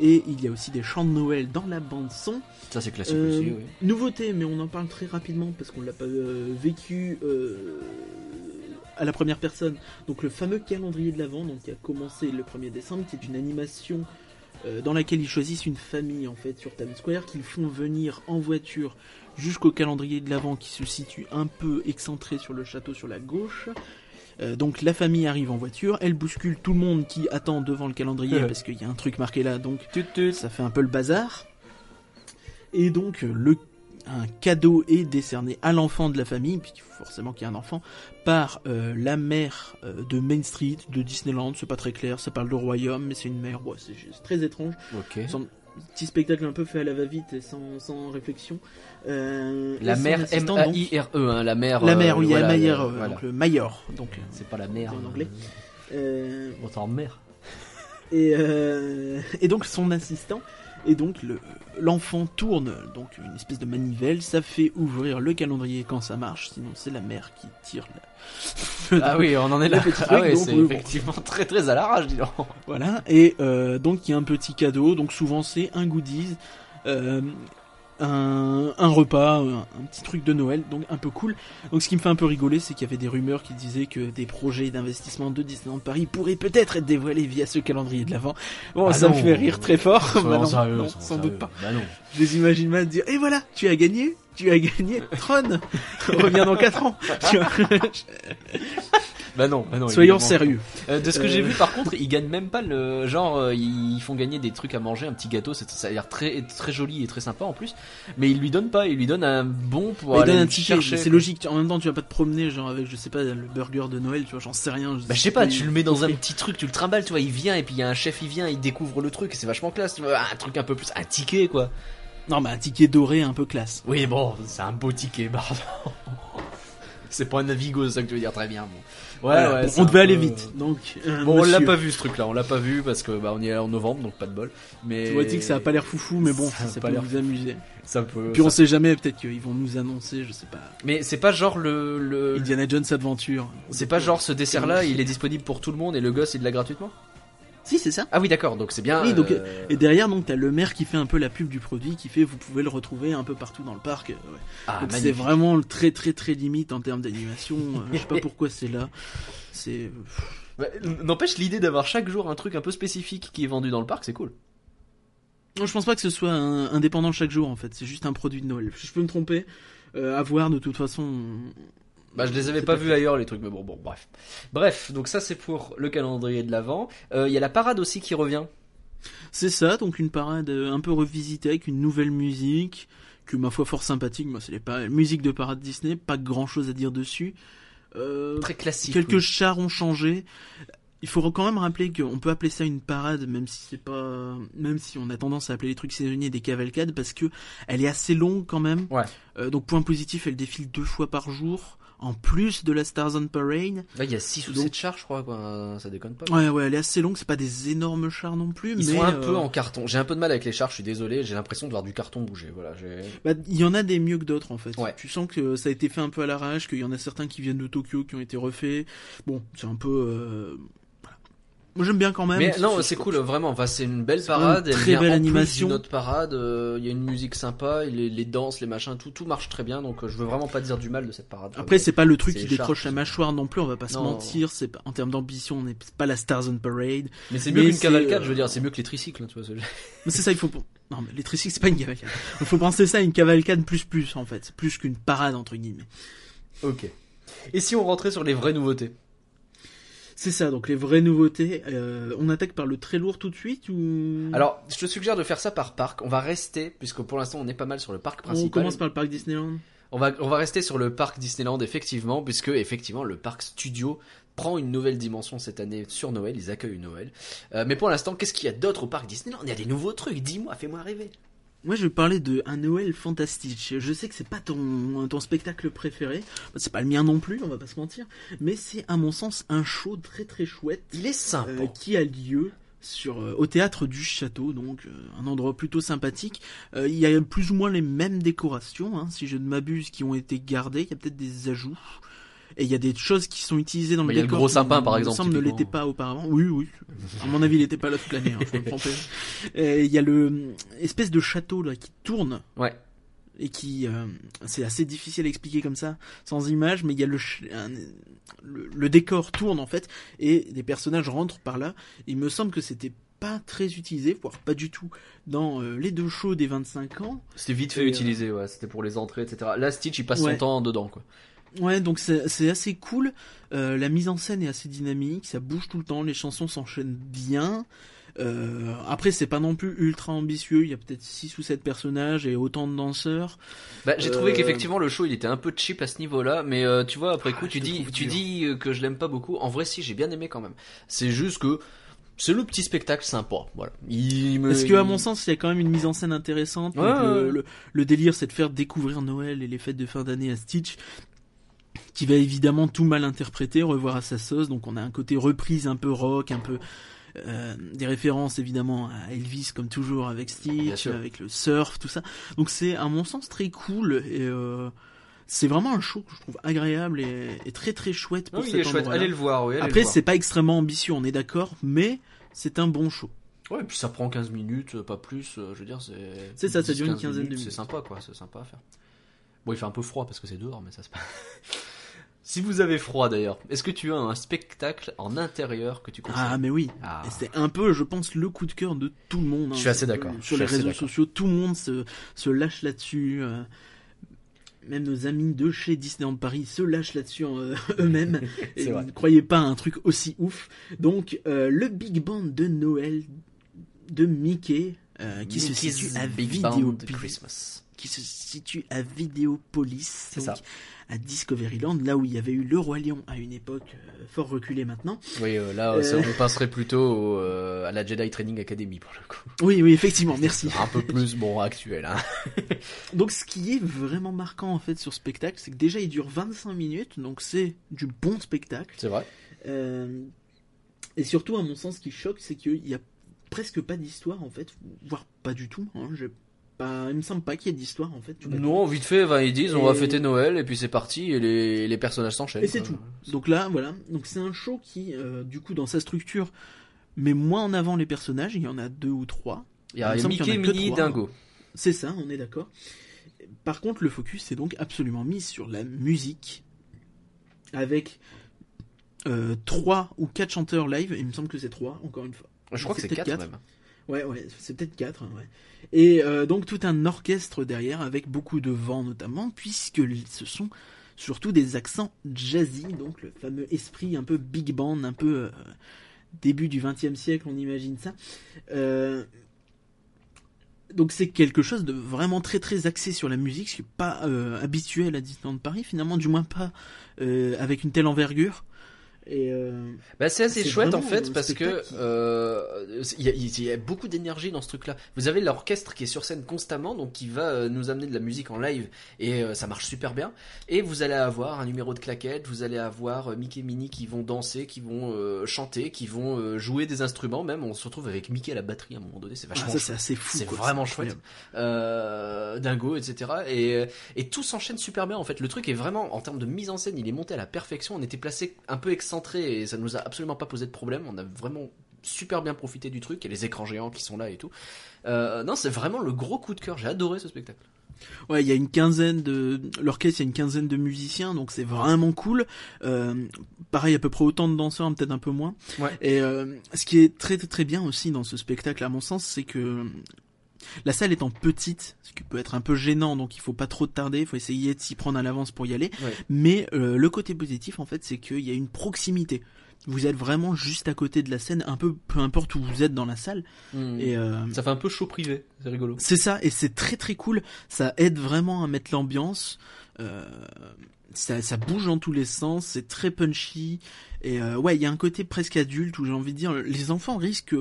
S3: et il y a aussi des chants de Noël dans la bande son.
S2: Ça, c'est classique
S3: Euh,
S2: aussi, oui.
S3: Nouveauté, mais on en parle très rapidement parce qu'on l'a pas euh, vécu euh, à la première personne. Donc le fameux calendrier de l'Avent, donc qui a commencé le 1er décembre, qui est une animation dans laquelle ils choisissent une famille en fait sur Times Square, qu'ils font venir en voiture jusqu'au calendrier de l'Avent qui se situe un peu excentré sur le château sur la gauche. Euh, donc la famille arrive en voiture, elle bouscule tout le monde qui attend devant le calendrier parce qu'il y a un truc marqué là, donc
S2: Tut, tut.
S3: ça fait un peu le bazar. Et donc euh, le un cadeau est décerné à l'enfant de la famille, puisqu'il faut forcément qu'il y ait un enfant, par euh, la mère euh, de Main Street, de Disneyland, c'est pas très clair, ça parle de royaume, mais c'est une mère, ouais, c'est très étrange. Petit spectacle un peu fait à la va-vite et sans, sans réflexion. Euh,
S2: La mère M-A-I-R-e, hein, la mère.
S3: La
S2: euh,
S3: mère, oui,
S2: voilà, voilà.
S3: donc le Mayor, donc euh,
S2: C'est pas la mère.
S3: en anglais. euh,
S2: Autant mère.
S3: Et, et donc son assistant, et donc le- l'enfant tourne donc une espèce de manivelle, ça fait ouvrir le calendrier quand ça marche, sinon c'est la mère qui tire la...
S2: Ah oui, on en est là. Ah c'est
S3: oui, bon.
S2: effectivement très très à l'arrache, dis donc.
S3: Voilà, et euh, donc il y a un petit cadeau, donc souvent c'est un goodies, euh, un, un repas, un, un petit truc de Noël, donc un peu cool. Donc ce qui me fait un peu rigoler, c'est qu'il y avait des rumeurs qui disaient que des projets d'investissement de Disneyland Paris pourraient peut-être être dévoilés via ce calendrier de l'avant. Bon,
S2: Ah
S3: ça
S2: non.
S3: me fait rire très fort. Bah non,
S2: sérieux,
S3: non,
S2: soyons
S3: sans
S2: sérieux.
S3: doute pas.
S2: Bah non.
S3: Je les imagine mal dire Et voilà, tu as gagné Tu as gagné Tron Reviens dans 4 ans
S2: Bah non, bah non,
S3: Soyons sérieux.
S2: Euh, de ce que j'ai vu, par contre, ils gagnent même pas le genre. euh, ils font gagner des trucs à manger, un petit gâteau. Ça a l'air très très joli et très sympa en plus. Mais ils lui donnent pas. Ils lui donnent un bon pour
S3: Il
S2: aller
S3: donne un ticket, c'est logique. En même temps, tu vas pas te promener genre avec, je sais pas, le burger de Noël, tu vois, j'en sais rien.
S2: Bah je sais pas, tu le mets dans un petit truc, tu le trimbales, tu vois, il vient et puis il y a un chef, il vient, il découvre le truc, et c'est vachement classe, tu vois, un truc un peu plus, un ticket quoi.
S3: Non, mais un ticket doré un peu classe.
S2: Oui bon, c'est un beau ticket, pardon. c'est pas un Navigo, ça que tu veux dire, très bien. Bon. Ouais,
S3: Voilà,
S2: ouais,
S3: on devait aller vite, donc. euh,
S2: Bon, on l'a pas vu ce truc-là, on l'a pas vu parce que bah on y est en novembre, donc pas de bol. Mais
S3: Tu vois, dit que ça a pas l'air foufou, mais bon,
S2: Ça
S3: ça,
S2: pas
S3: peut
S2: l'air
S3: vous amuser.
S2: ça peut.
S3: Puis on
S2: ça-
S3: sait jamais, peut-être qu'ils vont nous annoncer, je sais pas,
S2: Mais c'est pas genre le, le...
S3: Indiana Jones Adventure.
S2: c'est pas genre ce dessert-là, il est disponible pour tout le monde et le gosse il l'a gratuitement?
S3: Si, c'est ça.
S2: Ah oui d'accord, donc c'est bien.
S3: Oui, donc,
S2: euh,
S3: Et derrière, donc, t'as le maire qui fait un peu la pub du produit, qui fait, vous pouvez le retrouver un peu partout dans le parc. euh, ouais.
S2: ah,
S3: Donc c'est vraiment très très très limite en termes d'animation. euh, je sais pas pourquoi c'est là. C'est
S2: Bah, N'empêche l'idée d'avoir chaque jour un truc un peu spécifique qui est vendu dans le parc, c'est cool.
S3: non, je pense pas que ce soit un- indépendant chaque jour en fait. C'est juste un produit de Noël. Je peux me tromper. Euh, à voir de toute façon.
S2: Bah, je les avais pas vus ailleurs, les trucs, mais bon, bon, bref. Bref, donc ça, c'est pour le calendrier de l'Avent. Il y a la parade aussi qui revient.
S3: C'est ça, donc une parade euh, un peu revisitée avec une nouvelle musique, que ma foi fort sympathique. Moi, c'est les pa- musique de parade Disney, pas grand chose à dire dessus. Euh,
S2: Très classique.
S3: quelques
S2: oui.
S3: chars ont changé. Il faut quand même rappeler qu'on peut appeler ça une parade, même si c'est pas, même si on a tendance à appeler les trucs saisonniers des cavalcades, parce que elle est assez longue quand même.
S2: Ouais.
S3: Euh, donc point positif, elle défile deux fois par jour, en plus de la Stars on Parade.
S2: Là, il y a 6 ou
S3: Donc-
S2: 7 chars, je crois, quoi. Ça déconne pas.
S3: Ouais, ouais, elle est assez longue. C'est pas des énormes chars non plus,
S2: Ils
S3: mais
S2: sont un
S3: euh,
S2: peu en carton. J'ai un peu de mal avec les chars, je suis désolé. J'ai l'impression de voir du carton bouger. Voilà. j'ai-
S3: Bah, il y en a des mieux que d'autres en fait.
S2: Ouais.
S3: Tu sens que ça a été fait un peu à l'arrache, qu'il y en a certains qui viennent de Tokyo qui ont été refaits. Bon, c'est un peu. euh. Moi j'aime bien quand même.
S2: Mais non, c'est cool, vraiment. Enfin, c'est une belle parade.
S3: une
S2: elle
S3: très
S2: vient
S3: belle
S2: en
S3: animation.
S2: Plus d'une autre parade. euh, Il y a une musique sympa, les, les danses, les machins, tout, tout marche très bien. Donc, euh, je veux vraiment pas dire du mal de cette parade.
S3: Après, c'est pas le truc qui décroche la mâchoire non plus, on va pas se
S2: Non.
S3: mentir. C'est pas, en termes d'ambition, on n'est c'est pas la Stars on Parade.
S2: Mais c'est mieux qu'une cavalcade,
S3: euh,
S2: je veux dire. C'est mieux que les tricycles, tu vois.
S3: Mais c'est ça, il faut. Non, mais les tricycles, c'est pas une cavalcade. Il faut penser ça à une cavalcade plus plus, en fait. Plus qu'une parade, entre guillemets.
S2: Ok. Et si on rentrait sur les vraies nouveautés?
S3: C'est ça, donc les vraies nouveautés. euh, on attaque par le très lourd tout de suite ou?
S2: Alors, je te suggère de faire ça par parc. On va rester, puisque pour l'instant on est pas mal sur le parc principal.
S3: on commence par le parc Disneyland.
S2: On va, on va rester sur le parc Disneyland, effectivement, puisque effectivement le parc studio prend une nouvelle dimension cette année sur Noël. Ils accueillent Noël. Euh, mais pour l'instant, qu'est-ce qu'il y a d'autre au parc Disneyland? Il y a des nouveaux trucs. Dis-moi, fais-moi rêver.
S3: Moi, je vais parler de un Noël fantastique. Je sais que c'est pas ton, ton spectacle préféré. C'est pas le mien non plus, on va pas se mentir. Mais c'est, à mon sens, un show très très chouette.
S2: Il est sympa.
S3: euh, qui a lieu sur euh, au théâtre du château, donc euh, un endroit plutôt sympathique. Euh, il y a plus ou moins les mêmes décorations, hein, si je ne m'abuse, qui ont été gardées. Il y a peut-être des ajouts. Et il y a des choses qui sont utilisées dans le
S2: il y a le
S3: décor.
S2: gros sapin, par
S3: il me
S2: exemple,
S3: semble ne l'était pas auparavant. Oui, oui. À mon avis, il n'était pas là toute l'année. Hein, je me il y a le euh, espèce de château là qui tourne
S2: Ouais.
S3: et qui euh, c'est assez difficile à expliquer comme ça sans image mais il y a le, un- le le décor tourne en fait et des personnages rentrent par là il me semble que c'était pas très utilisé voire pas du tout dans euh, les deux shows des 25 ans
S2: C'était vite fait
S3: Et,
S2: utilisé, ouais. C'était pour les entrées, etc. Là, Stitch, il passe
S3: Ouais.
S2: son temps dedans, quoi.
S3: Ouais donc c'est assez cool Euh, la mise en scène est assez dynamique ça bouge tout le temps les chansons s'enchaînent bien Euh, après c'est pas non plus ultra ambitieux il y a peut-être 6 ou 7 personnages et autant de danseurs
S2: Bah, j'ai trouvé
S3: Euh,
S2: qu'effectivement le show il était un peu cheap à ce niveau-là, mais euh, tu vois après coup
S3: Ah,
S2: tu dis
S3: trouve
S2: tu dis que je l'aime pas beaucoup. En vrai si j'ai bien aimé quand même. C'est juste que c'est le petit spectacle sympa, voilà. Il me...
S3: Parce que à mon sens, il y a quand même une mise en scène intéressante?
S2: Ouais,
S3: Donc, le,
S2: ouais.
S3: le- le délire, c'est de faire découvrir Noël et les fêtes de fin d'année à Stitch, qui va évidemment tout mal interpréter, revoir à sa sauce. Donc on a un côté reprise un peu rock, un peu euh, des références évidemment à Elvis comme toujours avec Stitch, avec le surf, tout ça. Donc c'est à mon sens très cool et euh, c'est vraiment un show que je trouve agréable et, et très très chouette pour
S2: Non, il
S3: cet
S2: est chouette, allez le voir, oui. allez
S3: Après c'est pas extrêmement ambitieux, on est d'accord, mais c'est un bon show.
S2: Ouais, et puis ça prend 15 minutes, pas plus, euh, je veux dire, c'est.
S3: C'est ça, ça dure une
S2: 10-15
S3: quinzaine de
S2: C'est
S3: minutes.
S2: sympa, quoi, c'est sympa à faire. Bon, il fait un peu froid parce que c'est dehors, mais ça se passe. Si vous avez froid d'ailleurs, est-ce que tu as un spectacle en intérieur que tu conseilles
S3: Ah mais oui,
S2: Ah.
S3: C'est un peu, je pense, le coup de cœur de tout le monde. hein.
S2: Je suis assez d'accord.
S3: Sur les réseaux sociaux, tout le monde se, se lâche là-dessus. euh, même nos amis de chez Disneyland Paris se lâchent là-dessus euh, eux-mêmes.
S2: C'est
S3: Et
S2: vrai.
S3: Ne croyez pas à un truc aussi ouf. Donc, euh, le Big Band de Noël de Mickey, qui se situe à
S2: Big Band Christmas.
S3: qui se situe à Vidéopolis,
S2: C'est ça.
S3: À Discoveryland, là où il y avait eu le Roi Lion à une époque euh, fort reculée maintenant.
S2: Oui, euh, là,
S3: Euh.
S2: ça, on passerait plutôt à la Jedi Training Academy pour le coup.
S3: Oui, oui, effectivement, merci.
S2: Un peu plus, bon, actuel. Hein.
S3: Donc ce qui est vraiment marquant en fait sur ce spectacle, c'est que déjà il dure 25 minutes, donc c'est du bon spectacle.
S2: C'est vrai.
S3: Et surtout, à mon sens, ce qui choque, c'est qu'il y a presque pas d'histoire en fait, voire pas du tout. Hein, j'ai pas, il me semble pas qu'il y ait d'histoire en fait. tout.
S2: Non, vite fait, ben, ils disent on va
S3: Et-
S2: fêter Noël et puis c'est parti et les, les personnages s'enchaînent.
S3: Et c'est tout. Donc là, voilà. Donc c'est un show qui, euh, du coup, dans sa structure, met moins en avant les personnages. Il y en a deux ou trois.
S2: Il y a
S3: Il y
S2: Mickey,
S3: a
S2: Minnie. Dingo.
S3: C'est ça, on est d'accord. Par contre, le focus est donc absolument mis sur la musique, avec euh, trois ou quatre chanteurs live. Il me semble que c'est trois, encore une fois.
S2: Je crois que
S3: C'est
S2: c'est
S3: peut-être
S2: 4
S3: quatre.
S2: même.
S3: Ouais, ouais, c'est peut-être quatre. hein, ouais. Et euh, donc tout un orchestre derrière, avec beaucoup de vent notamment, puisque ce sont surtout des accents jazzy, donc le fameux esprit un peu big band, un peu euh, début du XXe siècle, on imagine ça. Euh, donc c'est quelque chose de vraiment très très axé sur la musique, ce qui est pas habituel à Disneyland Paris, finalement, du moins pas avec une telle envergure. Et euh,
S2: Bah c'est assez chouette en fait parce que euh, il y, a- il y a beaucoup d'énergie dans ce truc-là. Vous avez l'orchestre qui est sur scène constamment, donc qui va euh, nous amener de la musique en live et euh, ça marche super bien. Et vous allez avoir un numéro de claquettes, vous allez avoir euh, Mickey et Minnie qui vont danser, qui vont euh, chanter, qui vont euh, jouer des instruments. Même on se retrouve avec Mickey à la batterie à un moment donné, c'est
S3: ah,
S2: vachement chouette.
S3: c'est assez fou.
S2: C'est vraiment chouette. Euh, Dingo, etc. Et, et tout s'enchaîne super bien en fait. Le truc est vraiment, en termes de mise en scène, il est monté à la perfection. On était placé un peu et ça nous a absolument pas posé de problème. On a vraiment super bien profité du truc et les écrans géants qui sont là et tout. Euh, non, c'est vraiment le gros coup de cœur. J'ai adoré ce spectacle.
S3: Ouais, il y a une quinzaine de l'orchestre, il y a une quinzaine de musiciens, donc c'est vraiment cool. Euh, pareil, à peu près autant de danseurs, peut-être un peu moins.
S2: Ouais.
S3: Et euh, ce qui est très très bien aussi dans ce spectacle, à mon sens, c'est que la salle étant petite, ce qui peut être un peu gênant, donc il faut pas trop tarder, il faut essayer de s'y prendre à l'avance pour y aller.
S2: Ouais.
S3: Mais euh, le côté positif, en fait, c'est qu'il y a une proximité. Vous êtes vraiment juste à côté de la scène, un peu peu importe où vous êtes dans la salle. Et euh,
S2: Ça fait un peu show privé. C'est rigolo.
S3: c'est ça, et c'est très très cool. Ça aide vraiment à mettre l'ambiance. Euh, ça, ça bouge dans tous les sens, c'est très punchy. Et ouais, il y a un côté presque adulte où j'ai envie de dire, les enfants risquent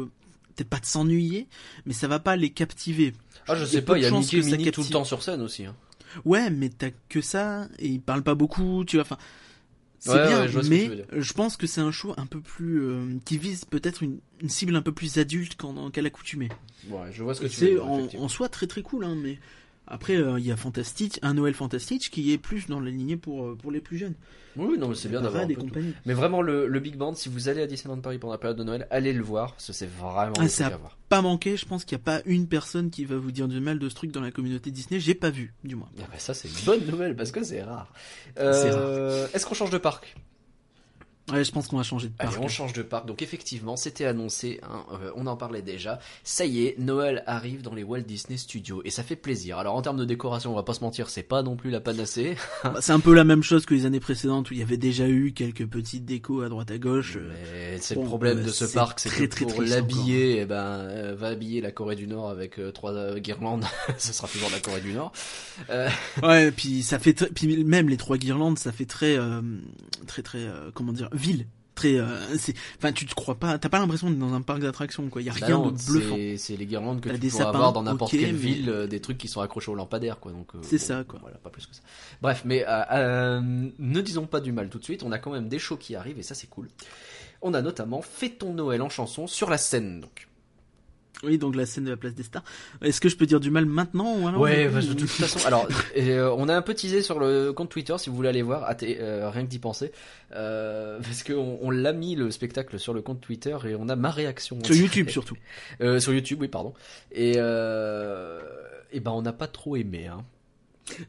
S3: peut-être pas de s'ennuyer, mais ça va pas les captiver.
S2: Ah, je
S3: Il
S2: sais pas. Il y a Mickey Minnie tout le
S3: captive.
S2: temps sur scène aussi. hein.
S3: Ouais, mais t'as que ça, et ils parlent pas beaucoup, tu vois. Enfin, c'est
S2: Ouais,
S3: bien,
S2: ouais, je
S3: mais je pense que c'est un show un peu plus euh, qui vise peut-être une, une cible un peu plus adulte qu'en- qu'à l'accoutumée.
S2: Ouais, je vois ce que tu veux
S3: C'est
S2: dire.
S3: en,
S2: effectivement.
S3: en soi très très cool, hein, mais après euh, il y a Fantastic, un Noël Fantastic qui est plus dans la lignée pour euh, pour les plus jeunes.
S2: Oui, non, mais c'est bien d'avoir. Mais vraiment, le, le Big Band, si vous allez à Disneyland Paris pendant la période de Noël, allez le voir, parce que c'est vraiment
S3: Ah, ça-
S2: à voir.
S3: Pas manqué, je pense qu'il n'y a pas une personne qui va vous dire du mal de ce truc dans la communauté Disney. J'ai pas vu, du moins.
S2: Ah bah ça, c'est une bonne nouvelle, parce que c'est rare. Euh, Est-ce qu'on change de parc?
S3: Ouais, je pense qu'on va changer de
S2: Allez,
S3: parc.
S2: on change de parc. Donc effectivement, c'était annoncé, hein, euh, on en parlait déjà. Ça y est, Noël arrive dans les Walt Disney Studios et ça fait plaisir. Alors en termes de décoration, on va pas se mentir, c'est pas non plus la panacée.
S3: Bah, c'est un peu la même chose que les années précédentes où il y avait déjà eu quelques petites décos à droite à gauche. euh,
S2: Mais c'est
S3: bon,
S2: le problème
S3: euh,
S2: de ce parc, c'est
S3: très,
S2: que
S3: très
S2: pour l'habiller, eh ben, euh, va habiller la Corée du Nord avec trois guirlandes, ce sera toujours la Corée du Nord.
S3: Ouais, puis ça fait puis même les trois guirlandes, ça fait très très très comment dire ville. Très, euh, c'est, enfin, tu te crois pas, t'as pas l'impression d'être dans un parc d'attractions, quoi. Il y a
S2: bah
S3: rien
S2: non,
S3: de bluffant.
S2: c'est- les guirlandes que tu
S3: des
S2: pourras
S3: sapins,
S2: avoir dans n'importe quelle
S3: mais-
S2: ville, euh, des trucs qui sont accrochés aux lampadaires, quoi. Donc euh,
S3: C'est
S2: bon,
S3: ça, quoi.
S2: Voilà, pas plus que ça. Bref, mais ne disons pas du mal tout de suite. On a quand même des shows qui arrivent et ça c'est cool. On a notamment Fais ton Noël en chanson sur la scène, donc.
S3: Oui, donc la scène de la place des stars. Est-ce que je peux dire du mal maintenant ou alors
S2: Ouais,
S3: ou-
S2: bah, de toute façon. Alors, euh, on a un peu teasé sur le compte Twitter si vous voulez aller voir. euh, rien que d'y penser, Euh, parce qu'on on, l'a mis le spectacle sur le compte Twitter et on a ma réaction
S3: Sur YouTube surtout.
S2: Sur YouTube, oui, pardon. Et et ben on n'a pas trop aimé. Hein.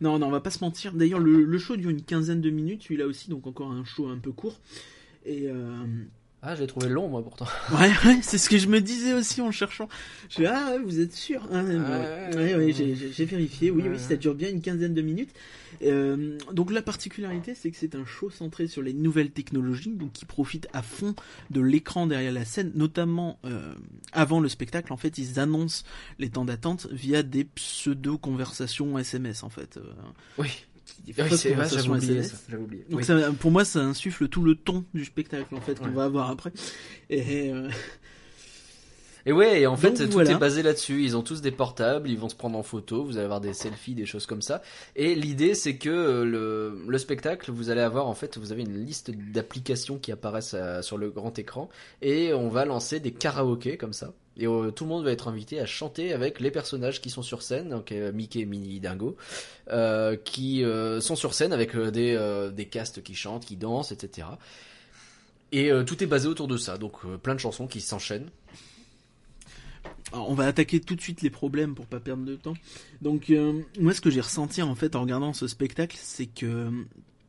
S3: Non, non, on va pas se mentir. D'ailleurs, le, le show dure une quinzaine de minutes, celui-là aussi, donc encore un show un peu court. Et.
S2: Ah, j'ai trouvé long moi pourtant.
S3: ouais, ouais, c'est ce que je me disais aussi en cherchant. Je suis ah, vous êtes sûr hein, ouais,
S2: ouais,
S3: ouais,
S2: ouais.
S3: j'ai- vérifié. Oui, oui, ça dure bien une quinzaine de minutes. Euh, donc la particularité, c'est que c'est un show centré sur les nouvelles technologies, donc qui profite à fond de l'écran derrière la scène, notamment euh, avant le spectacle. En fait, ils annoncent les temps d'attente via des pseudo conversations SMS, en fait. euh,
S2: Oui.
S3: Des
S2: Oui,
S3: fausses
S2: c'est vrai, j'avais
S3: conversations
S2: oublié
S3: SMS.
S2: ça. J'avais oublié.
S3: Donc
S2: Oui.
S3: ça, pour moi, ça insuffle tout le ton du spectacle en fait qu'on
S2: Ouais.
S3: va avoir après. Et euh,
S2: Et ouais, et en fait,
S3: Donc,
S2: tout
S3: voilà.
S2: est basé là-dessus. Ils ont tous des portables, ils vont se prendre en photo, vous allez avoir des selfies, des choses comme ça. Et l'idée, c'est que euh, le, le spectacle, vous allez avoir, en fait, vous avez une liste d'applications qui apparaissent euh, sur le grand écran. Et on va lancer des karaokés comme ça. Et euh, tout le monde va être invité à chanter avec les personnages qui sont sur scène, donc euh, Mickey, Minnie, Dingo, euh, qui euh, sont sur scène avec des, des castes qui chantent, qui dansent, etc. Et tout est basé autour de ça, donc plein de chansons qui s'enchaînent.
S3: alors, on va attaquer tout de suite les problèmes pour pas perdre de temps. Donc euh, moi, ce que j'ai ressenti en fait en regardant ce spectacle, c'est que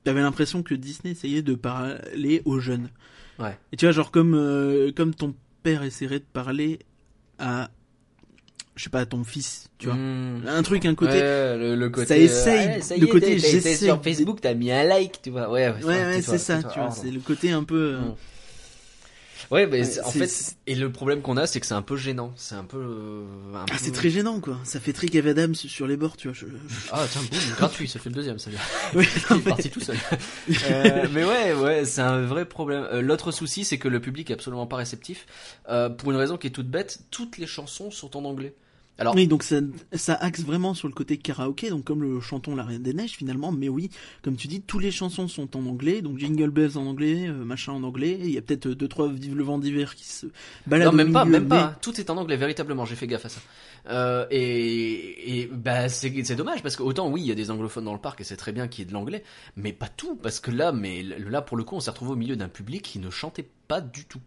S3: t'avais l'impression que Disney essayait de parler aux jeunes.
S2: Ouais.
S3: Et tu vois, genre comme euh, comme ton père essaierait de parler à je sais pas ton fils, tu vois.
S2: Mmh.
S3: Un truc, un côté.
S2: Ouais, le, le côté.
S3: ça essaye,
S2: ouais, ça y
S3: le côté j'essaie
S2: sur Facebook, t'as mis un like, tu vois. Ouais,
S3: Ouais, ouais, c'est ça, tu vois. C'est le côté un peu. euh,
S2: Mm. Ouais, mais
S3: Ouais,
S2: en fait, et le problème qu'on a, c'est que c'est un peu gênant. C'est un peu. euh, un
S3: Ah,
S2: peu-
S3: c'est très gênant, quoi. Ça fait très Kev Adams sur les bords, tu vois. je-
S2: Ah tiens, boum, gratuit, ça fait le deuxième, ça vient.
S3: Oui,
S2: Il est parti tout seul. Euh, mais ouais, ouais, c'est un vrai problème. Euh, L'autre souci, c'est que le public est absolument pas réceptif. Euh, pour une raison qui est toute bête, toutes les chansons sont en anglais. Alors,
S3: Oui, donc ça, ça axe vraiment sur le côté karaoké, donc comme le chanton La Reine des Neiges finalement, mais oui, comme tu dis, toutes les chansons sont en anglais, donc Jingle Bells en anglais, euh, machin en anglais, il y a peut-être euh, deux trois Vive le vent d'hiver qui se baladent
S2: non, même pas, même pas.
S3: mais-.
S2: Tout est en anglais, véritablement. J'ai fait gaffe à ça. Euh, et, et bah c'est c'est dommage parce que autant oui, il y a des anglophones dans le parc et c'est très bien qu'il y ait de l'anglais, mais pas tout parce que là, mais là pour le coup, on s'est retrouvé au milieu d'un public qui ne chantait pas du tout.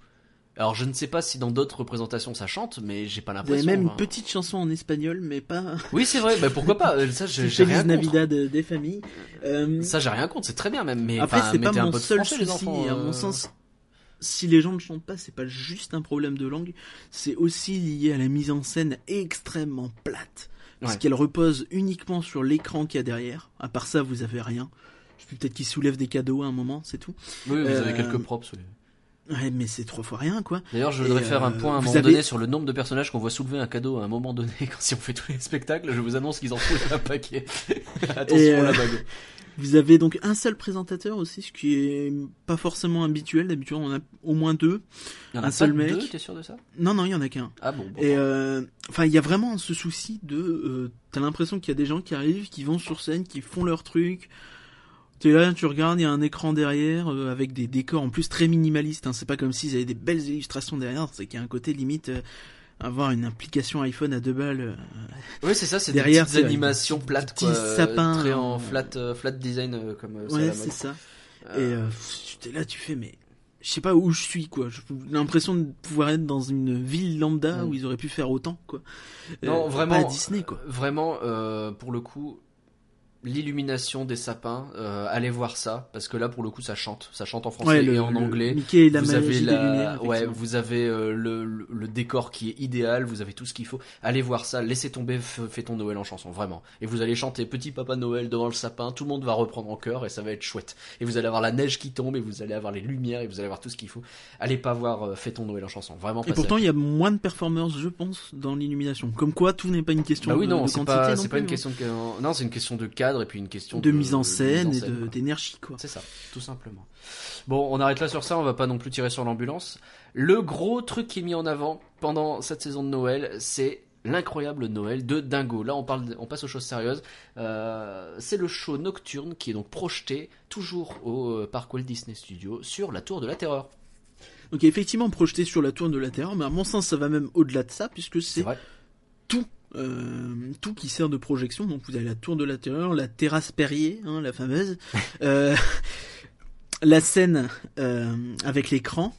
S2: Alors je ne sais pas si dans d'autres représentations ça chante, mais j'ai pas
S3: Vous avez
S2: l'impression.
S3: même une
S2: hein.
S3: petite chanson en espagnol, mais pas.
S2: Oui, c'est vrai. Bah pourquoi pas Euh, Ça, j'ai rien contre.
S3: Navidad euh, des familles. Euh,
S2: Ça, j'ai rien contre. C'est très bien même. Mais
S3: Après, c'est pas mon seul
S2: français,
S3: souci. à mon sens, si les gens ne chantent pas, c'est pas juste un problème de langue, c'est aussi lié à la mise en scène extrêmement plate. Parce
S2: Ouais.
S3: qu'elle repose uniquement sur l'écran qu'il y a derrière. À part ça, vous avez rien. Peut-être qu'ils soulèvent des cadeaux à un moment, c'est tout.
S2: Oui, vous avez quelques props. oui.
S3: Ouais, mais c'est trois fois rien, quoi.
S2: D'ailleurs, je
S3: Et,
S2: voudrais faire un
S3: euh,
S2: point à un moment
S3: avez-
S2: donné sur le nombre de personnages qu'on voit soulever un cadeau à un moment donné quand si on fait tous les spectacles. Je vous annonce qu'ils en trouvent un paquet. Attention
S3: Et,
S2: à la
S3: euh,
S2: bague.
S3: Vous avez donc un seul présentateur aussi, ce qui est pas forcément habituel. D'habitude, on a au moins deux.
S2: Il y en a
S3: un seul
S2: deux,
S3: mec.
S2: T'es sûr de ça?
S3: Non, non, il y en a qu'un.
S2: Ah bon. bon.
S3: Et euh, enfin, il y a vraiment ce souci de, euh, t'as l'impression qu'il y a des gens qui arrivent, qui vont sur scène, qui font leur truc. T'es là, tu regardes, il y a un écran derrière euh, avec des décors en plus très minimalistes. Hein. C'est pas comme s'ils avaient des belles illustrations derrière. C'est qu'il y a un côté limite euh, avoir une application iPhone à deux balles. euh,
S2: Oui, c'est ça. C'est des petites animations plates,
S3: petits
S2: quoi,
S3: sapins,
S2: très en
S3: euh,
S2: flat, flat design comme
S3: ouais, c'est ça. Et euh, t'es là, tu fais, mais je sais pas où je suis, quoi. J'ai l'impression de pouvoir être dans une ville lambda
S2: Mm.
S3: où ils auraient pu faire autant, quoi.
S2: Non,
S3: Euh,
S2: vraiment.
S3: Pas à Disney, quoi.
S2: Vraiment, euh, pour le coup, l'illumination des sapins, euh, allez voir ça parce que là, pour le coup, ça chante, ça chante en français
S3: Ouais, le-
S2: et en anglais.
S3: Mickey et la
S2: vous avez
S3: des
S2: la,
S3: lumières.
S2: ouais, vous avez euh, le, décor qui est idéal, vous avez tout ce qu'il faut. Allez voir ça, laissez tomber, fais ton Noël en chanson, vraiment. Et vous allez chanter Petit Papa Noël devant le sapin, tout le monde va reprendre en chœur et ça va être chouette. Et vous allez avoir la neige qui tombe et vous allez avoir les lumières et vous allez avoir tout ce qu'il faut. Allez pas voir euh, Fais ton Noël en chanson, vraiment.
S3: Et pourtant, il y a moins de performers, je pense, dans l'illumination. Comme quoi, tout n'est pas une question
S2: bah oui,
S3: de,
S2: non, c'est
S3: quantité
S2: pas, une
S3: hein.
S2: question de, non, c'est une question de cadre et puis une question
S3: de, mise en scène
S2: mise
S3: et
S2: en
S3: d'énergie, quoi.
S2: C'est ça, tout simplement. Bon, on arrête là sur ça, on va pas non plus tirer sur l'ambulance. Le gros truc qui est mis en avant pendant cette saison de Noël, c'est l'incroyable Noël de Dingo. Là, on parle, on passe aux choses sérieuses. Euh, c'est le show nocturne qui est donc projeté toujours au euh, parc Walt Disney Studios sur la Tour de la Terreur.
S3: Donc, effectivement, projeté sur la tour de la Terre, mais à mon sens, ça va même au-delà de ça, puisque
S2: C'est.
S3: Euh, tout qui sert de projection. Donc, vous avez la tour de la Terreur, la terrasse Perrier, hein, la fameuse. euh, la scène euh, avec l'écran.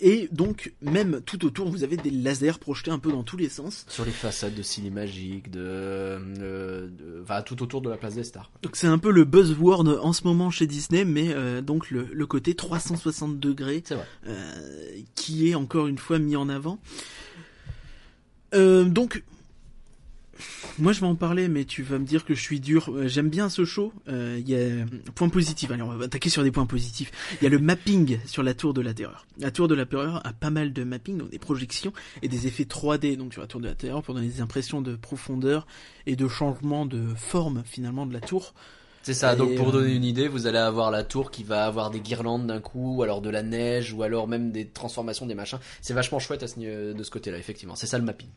S3: et donc, même tout autour, vous avez des lasers projetés un peu dans tous les sens.
S2: Sur les façades de Cinémagique, de, de, enfin, tout autour de la place des Stars.
S3: Donc c'est un peu le buzzword en ce moment chez Disney, mais donc le, le côté 360 degrés qui est encore une fois mis en avant. Donc, moi je vais en parler, mais tu vas me dire que je suis dur. Euh, J'aime bien ce show. Euh, Il y a point positif. Allez, on va attaquer sur des points positifs. Il y a le mapping sur la Tour de la Terreur. La Tour de la Terreur a pas mal de mapping, donc des projections et des effets 3D donc sur la Tour de la Terreur pour donner des impressions de profondeur et de changement de forme finalement de la tour.
S2: C'est ça,
S3: Et,
S2: donc pour
S3: euh,
S2: donner une idée, vous allez avoir la tour qui va avoir des guirlandes d'un coup, ou alors de la neige, ou alors même des transformations, des machins. C'est vachement chouette à ce, ni- de ce côté-là, effectivement. C'est ça le mapping.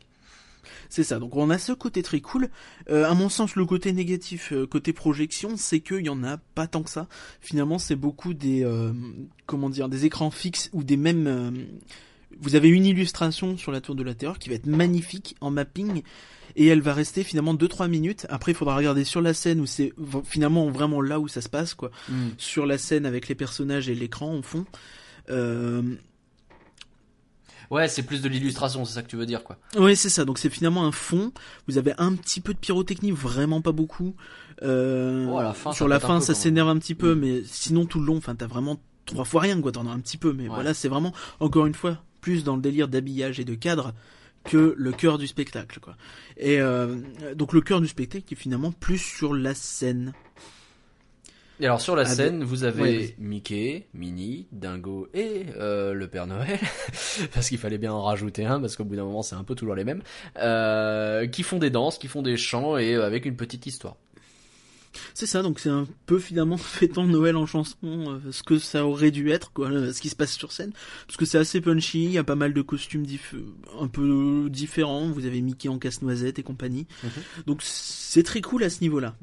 S3: C'est ça. Donc on a ce côté très cool. Euh, à mon sens, le côté négatif, euh, côté projection, c'est qu'il y en a pas tant que ça. Finalement, c'est beaucoup des euh, comment dire, des écrans fixes ou des mêmes. vous avez une illustration sur la tour de la terreur qui va être magnifique en mapping et elle va rester finalement 2-3 minutes. Après, il faudra regarder sur la scène où c'est finalement vraiment là où ça se passe quoi. Sur la scène avec les personnages et l'écran en fond. Euh,
S2: Ouais, c'est plus de l'illustration, c'est ça que tu veux dire, quoi.
S3: Oui, c'est ça. Donc c'est finalement un fond. Vous avez un petit peu de pyrotechnie, vraiment pas beaucoup. Euh,
S2: Oh, à la fin,
S3: sur
S2: ça
S3: la fin,
S2: peu,
S3: s'énerve un petit peu,
S2: Mm.
S3: mais sinon tout le long, enfin t'as vraiment trois fois rien, quoi. T'en as un petit peu, mais
S2: Ouais.
S3: voilà, c'est vraiment encore une fois plus dans le délire d'habillage et de cadre que le cœur du spectacle, quoi. Et euh, donc le cœur du spectacle est finalement plus sur la scène.
S2: Et alors sur la
S3: Ah,
S2: scène, vous avez. Mickey, Minnie, Dingo et euh, le Père Noël, parce qu'il fallait bien en rajouter un, parce qu'au bout d'un moment c'est un peu toujours les mêmes, euh, qui font des danses, qui font des chants et euh, avec une petite histoire.
S3: C'est ça, donc c'est un peu finalement fêtant Noël en chanson, ce que ça aurait dû être, quoi, ce qui se passe sur scène, parce que c'est assez punchy, il y a pas mal de costumes diff- un peu différents, vous avez Mickey en casse-noisette et compagnie,
S2: Mhm.
S3: donc c'est très cool à ce niveau-là.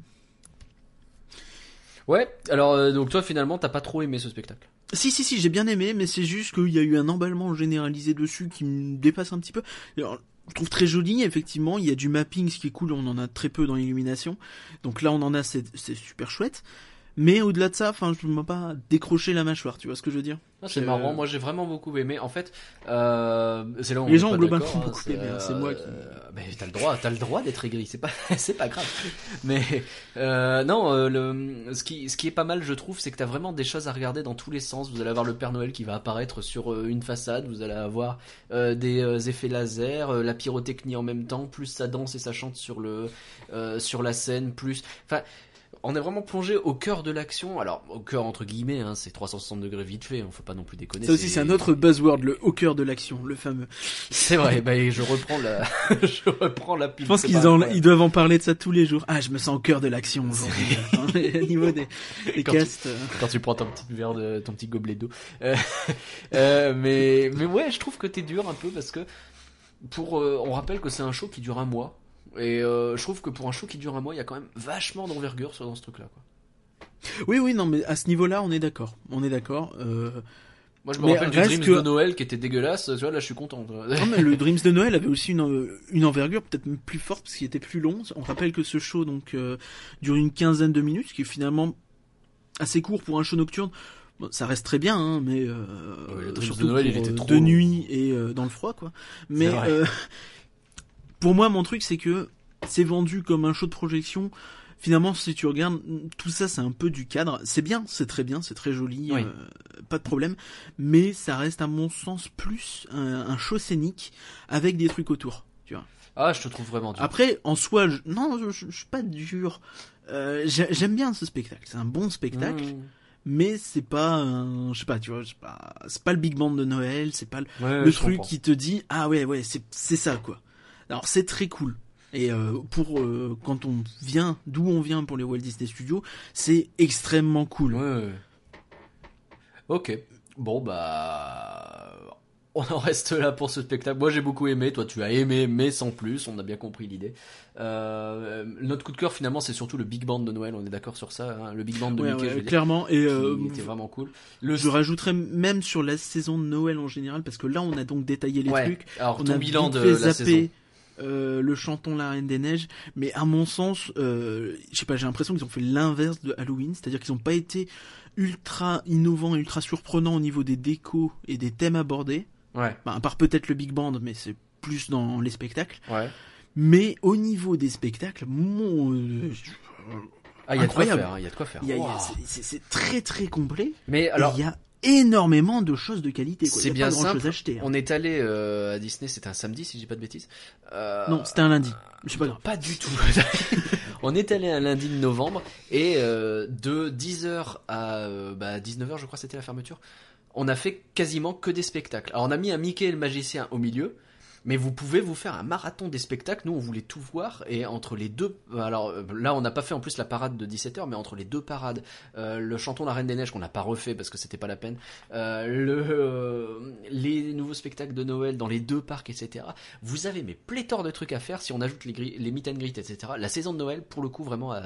S2: Ouais, alors euh, donc toi finalement t'as pas trop aimé ce spectacle.
S3: Si, si, si, j'ai bien aimé, mais c'est juste qu'il y a eu un emballement généralisé dessus qui me dépasse un petit peu. Alors, je trouve très joli, effectivement, il y a du mapping, ce qui est cool, on en a très peu dans l'illumination. Donc là, on en a, c'est super chouette. Mais au-delà de ça, enfin, je ne m'ai pas décroché la mâchoire, tu vois ce que je veux dire?
S2: C'est
S3: Euh,
S2: marrant, moi j'ai vraiment beaucoup aimé. En fait, euh, c'est là où on
S3: Les gens ont globalement
S2: hein,
S3: beaucoup aimé, hein, c'est moi qui-
S2: Mais t'as le droit, t'as le droit d'être aigri, c'est pas, c'est pas grave. Mais euh, non, euh, le, ce qui, ce qui est pas mal, je trouve, c'est que t'as vraiment des choses à regarder dans tous les sens. Vous allez avoir le Père Noël qui va apparaître sur euh, une façade, vous allez avoir euh, des euh, effets laser, euh, la pyrotechnie en même temps, plus ça danse et ça chante sur le, euh, sur la scène, plus, enfin. On est vraiment plongé au cœur de l'action. Alors, au cœur entre guillemets, hein, c'est 360 degrés vite fait. On faut pas non plus déconner.
S3: Ça aussi, c'est un autre buzzword, le au cœur de l'action, le fameux.
S2: C'est vrai, bah, je reprends la, je reprends la pub.
S3: Je pense qu'ils en- ils doivent en parler de ça tous les jours. Ah, je me sens au cœur de l'action aujourd'hui. Au niveau des, des
S2: Quand tu-
S3: castes. euh,
S2: Quand tu prends ton petit verre de, ton petit gobelet d'eau. Euh, euh, mais, mais ouais, je trouve que t'es dur un peu parce que pour, euh, on rappelle que c'est un show qui dure un mois. Et euh, je trouve que pour un show qui dure un mois, il y a quand même vachement d'envergure sur dans ce truc-là. Quoi.
S3: Oui, oui, non, mais à ce niveau-là, on est d'accord. On est d'accord. Euh...
S2: Moi, je me
S3: Mais
S2: rappelle du Dreams
S3: que-
S2: de Noël qui était dégueulasse. Tu vois, là, je suis content.
S3: Non, mais le Dreams de Noël avait aussi une, une envergure peut-être plus forte parce qu'il était plus long. On rappelle que ce show donc euh, dure une quinzaine de minutes, ce qui est finalement assez court pour un show nocturne. Bon, ça reste très bien, hein, mais euh,
S2: Ouais,
S3: surtout
S2: de Noël,
S3: pour,
S2: il était
S3: euh,
S2: trop
S3: de nuit et euh, dans le froid, quoi. Mais euh, pour moi, mon truc, c'est que c'est vendu comme un show de projection. Finalement, si tu regardes, tout ça, c'est un peu du cadre. C'est bien, c'est très bien, c'est très joli,
S2: Oui.
S3: euh, pas de problème. Mais ça reste, à mon sens, plus un, un show scénique avec des trucs autour. Tu vois.
S2: Ah, je te trouve vraiment dur.
S3: Après, en soi, je, non, je, je- je suis pas dur. Euh, j'ai- J'aime bien ce spectacle. C'est un bon spectacle,
S2: Mmh.
S3: mais c'est pas, un, je sais pas, tu vois, c'est pas, le big band de Noël, c'est pas le,
S2: Ouais,
S3: le
S2: je
S3: truc
S2: comprends.
S3: qui te dit ah ouais ouais c'est c'est ça quoi. Alors c'est très cool. Et euh, pour euh, quand on vient d'où on vient pour les Walt Disney Studios, c'est extrêmement cool.
S2: Ouais. Ok. Bon, bah. On en reste là pour ce spectacle. Moi, j'ai beaucoup aimé. Toi, tu as aimé, mais sans plus. On a bien compris l'idée. Euh, notre coup de cœur, finalement, c'est surtout le Big Band de Noël. On est d'accord sur ça. hein. Le Big Band de
S3: Ouais,
S2: Mickey,
S3: ouais,
S2: je veux dire,
S3: clairement. Et euh,
S2: était vraiment cool. Le
S3: je rajouterais même sur la saison de Noël en général parce que là on a donc détaillé les
S2: Ouais.
S3: trucs.
S2: Alors,
S3: On
S2: ton
S3: a
S2: bilan de la saison.
S3: Euh, le chanton La Reine des Neiges, mais à mon sens, euh, je sais pas, j'ai l'impression qu'ils ont fait l'inverse de Halloween, c'est-à-dire qu'ils n'ont pas été ultra innovants et ultra surprenants au niveau des décos et des thèmes abordés.
S2: Ouais,
S3: Bah, à part peut-être le big band, mais c'est plus dans les spectacles.
S2: ouais.
S3: Mais au niveau des spectacles, mon, euh,
S2: Ah, il y a de quoi
S3: Incroyable.
S2: faire. hein, Il y a de quoi faire.
S3: c'est- très très complet.
S2: Mais alors,
S3: il y a énormément de choses de qualité.
S2: C'est bien
S3: pas grand chose
S2: simple.
S3: à acheter. hein.
S2: on est allé euh, à Disney. C'était un samedi, si je dis pas de bêtises. Euh,
S3: Non, c'était un lundi. Je sais pas grave.
S2: Pas du tout. on est allé un lundi de novembre et euh, de 10h à euh, bah, 19h, je crois c'était la fermeture, on a fait quasiment que des spectacles. Alors on a mis un Mickey et le magicien au milieu, mais vous pouvez vous faire un marathon des spectacles. Nous, on voulait tout voir et entre les deux, alors euh, là, on n'a pas fait en plus la parade de 17h, mais entre les deux parades, euh, le chanton La Reine des Neiges qu'on n'a pas refait parce que c'était pas la peine, euh, le, euh, les nouveaux spectacles de Noël dans les deux parcs, etc. Vous avez mes pléthores de trucs à faire si on ajoute les, les meet and greet, etc. La saison de Noël, pour le coup, vraiment à,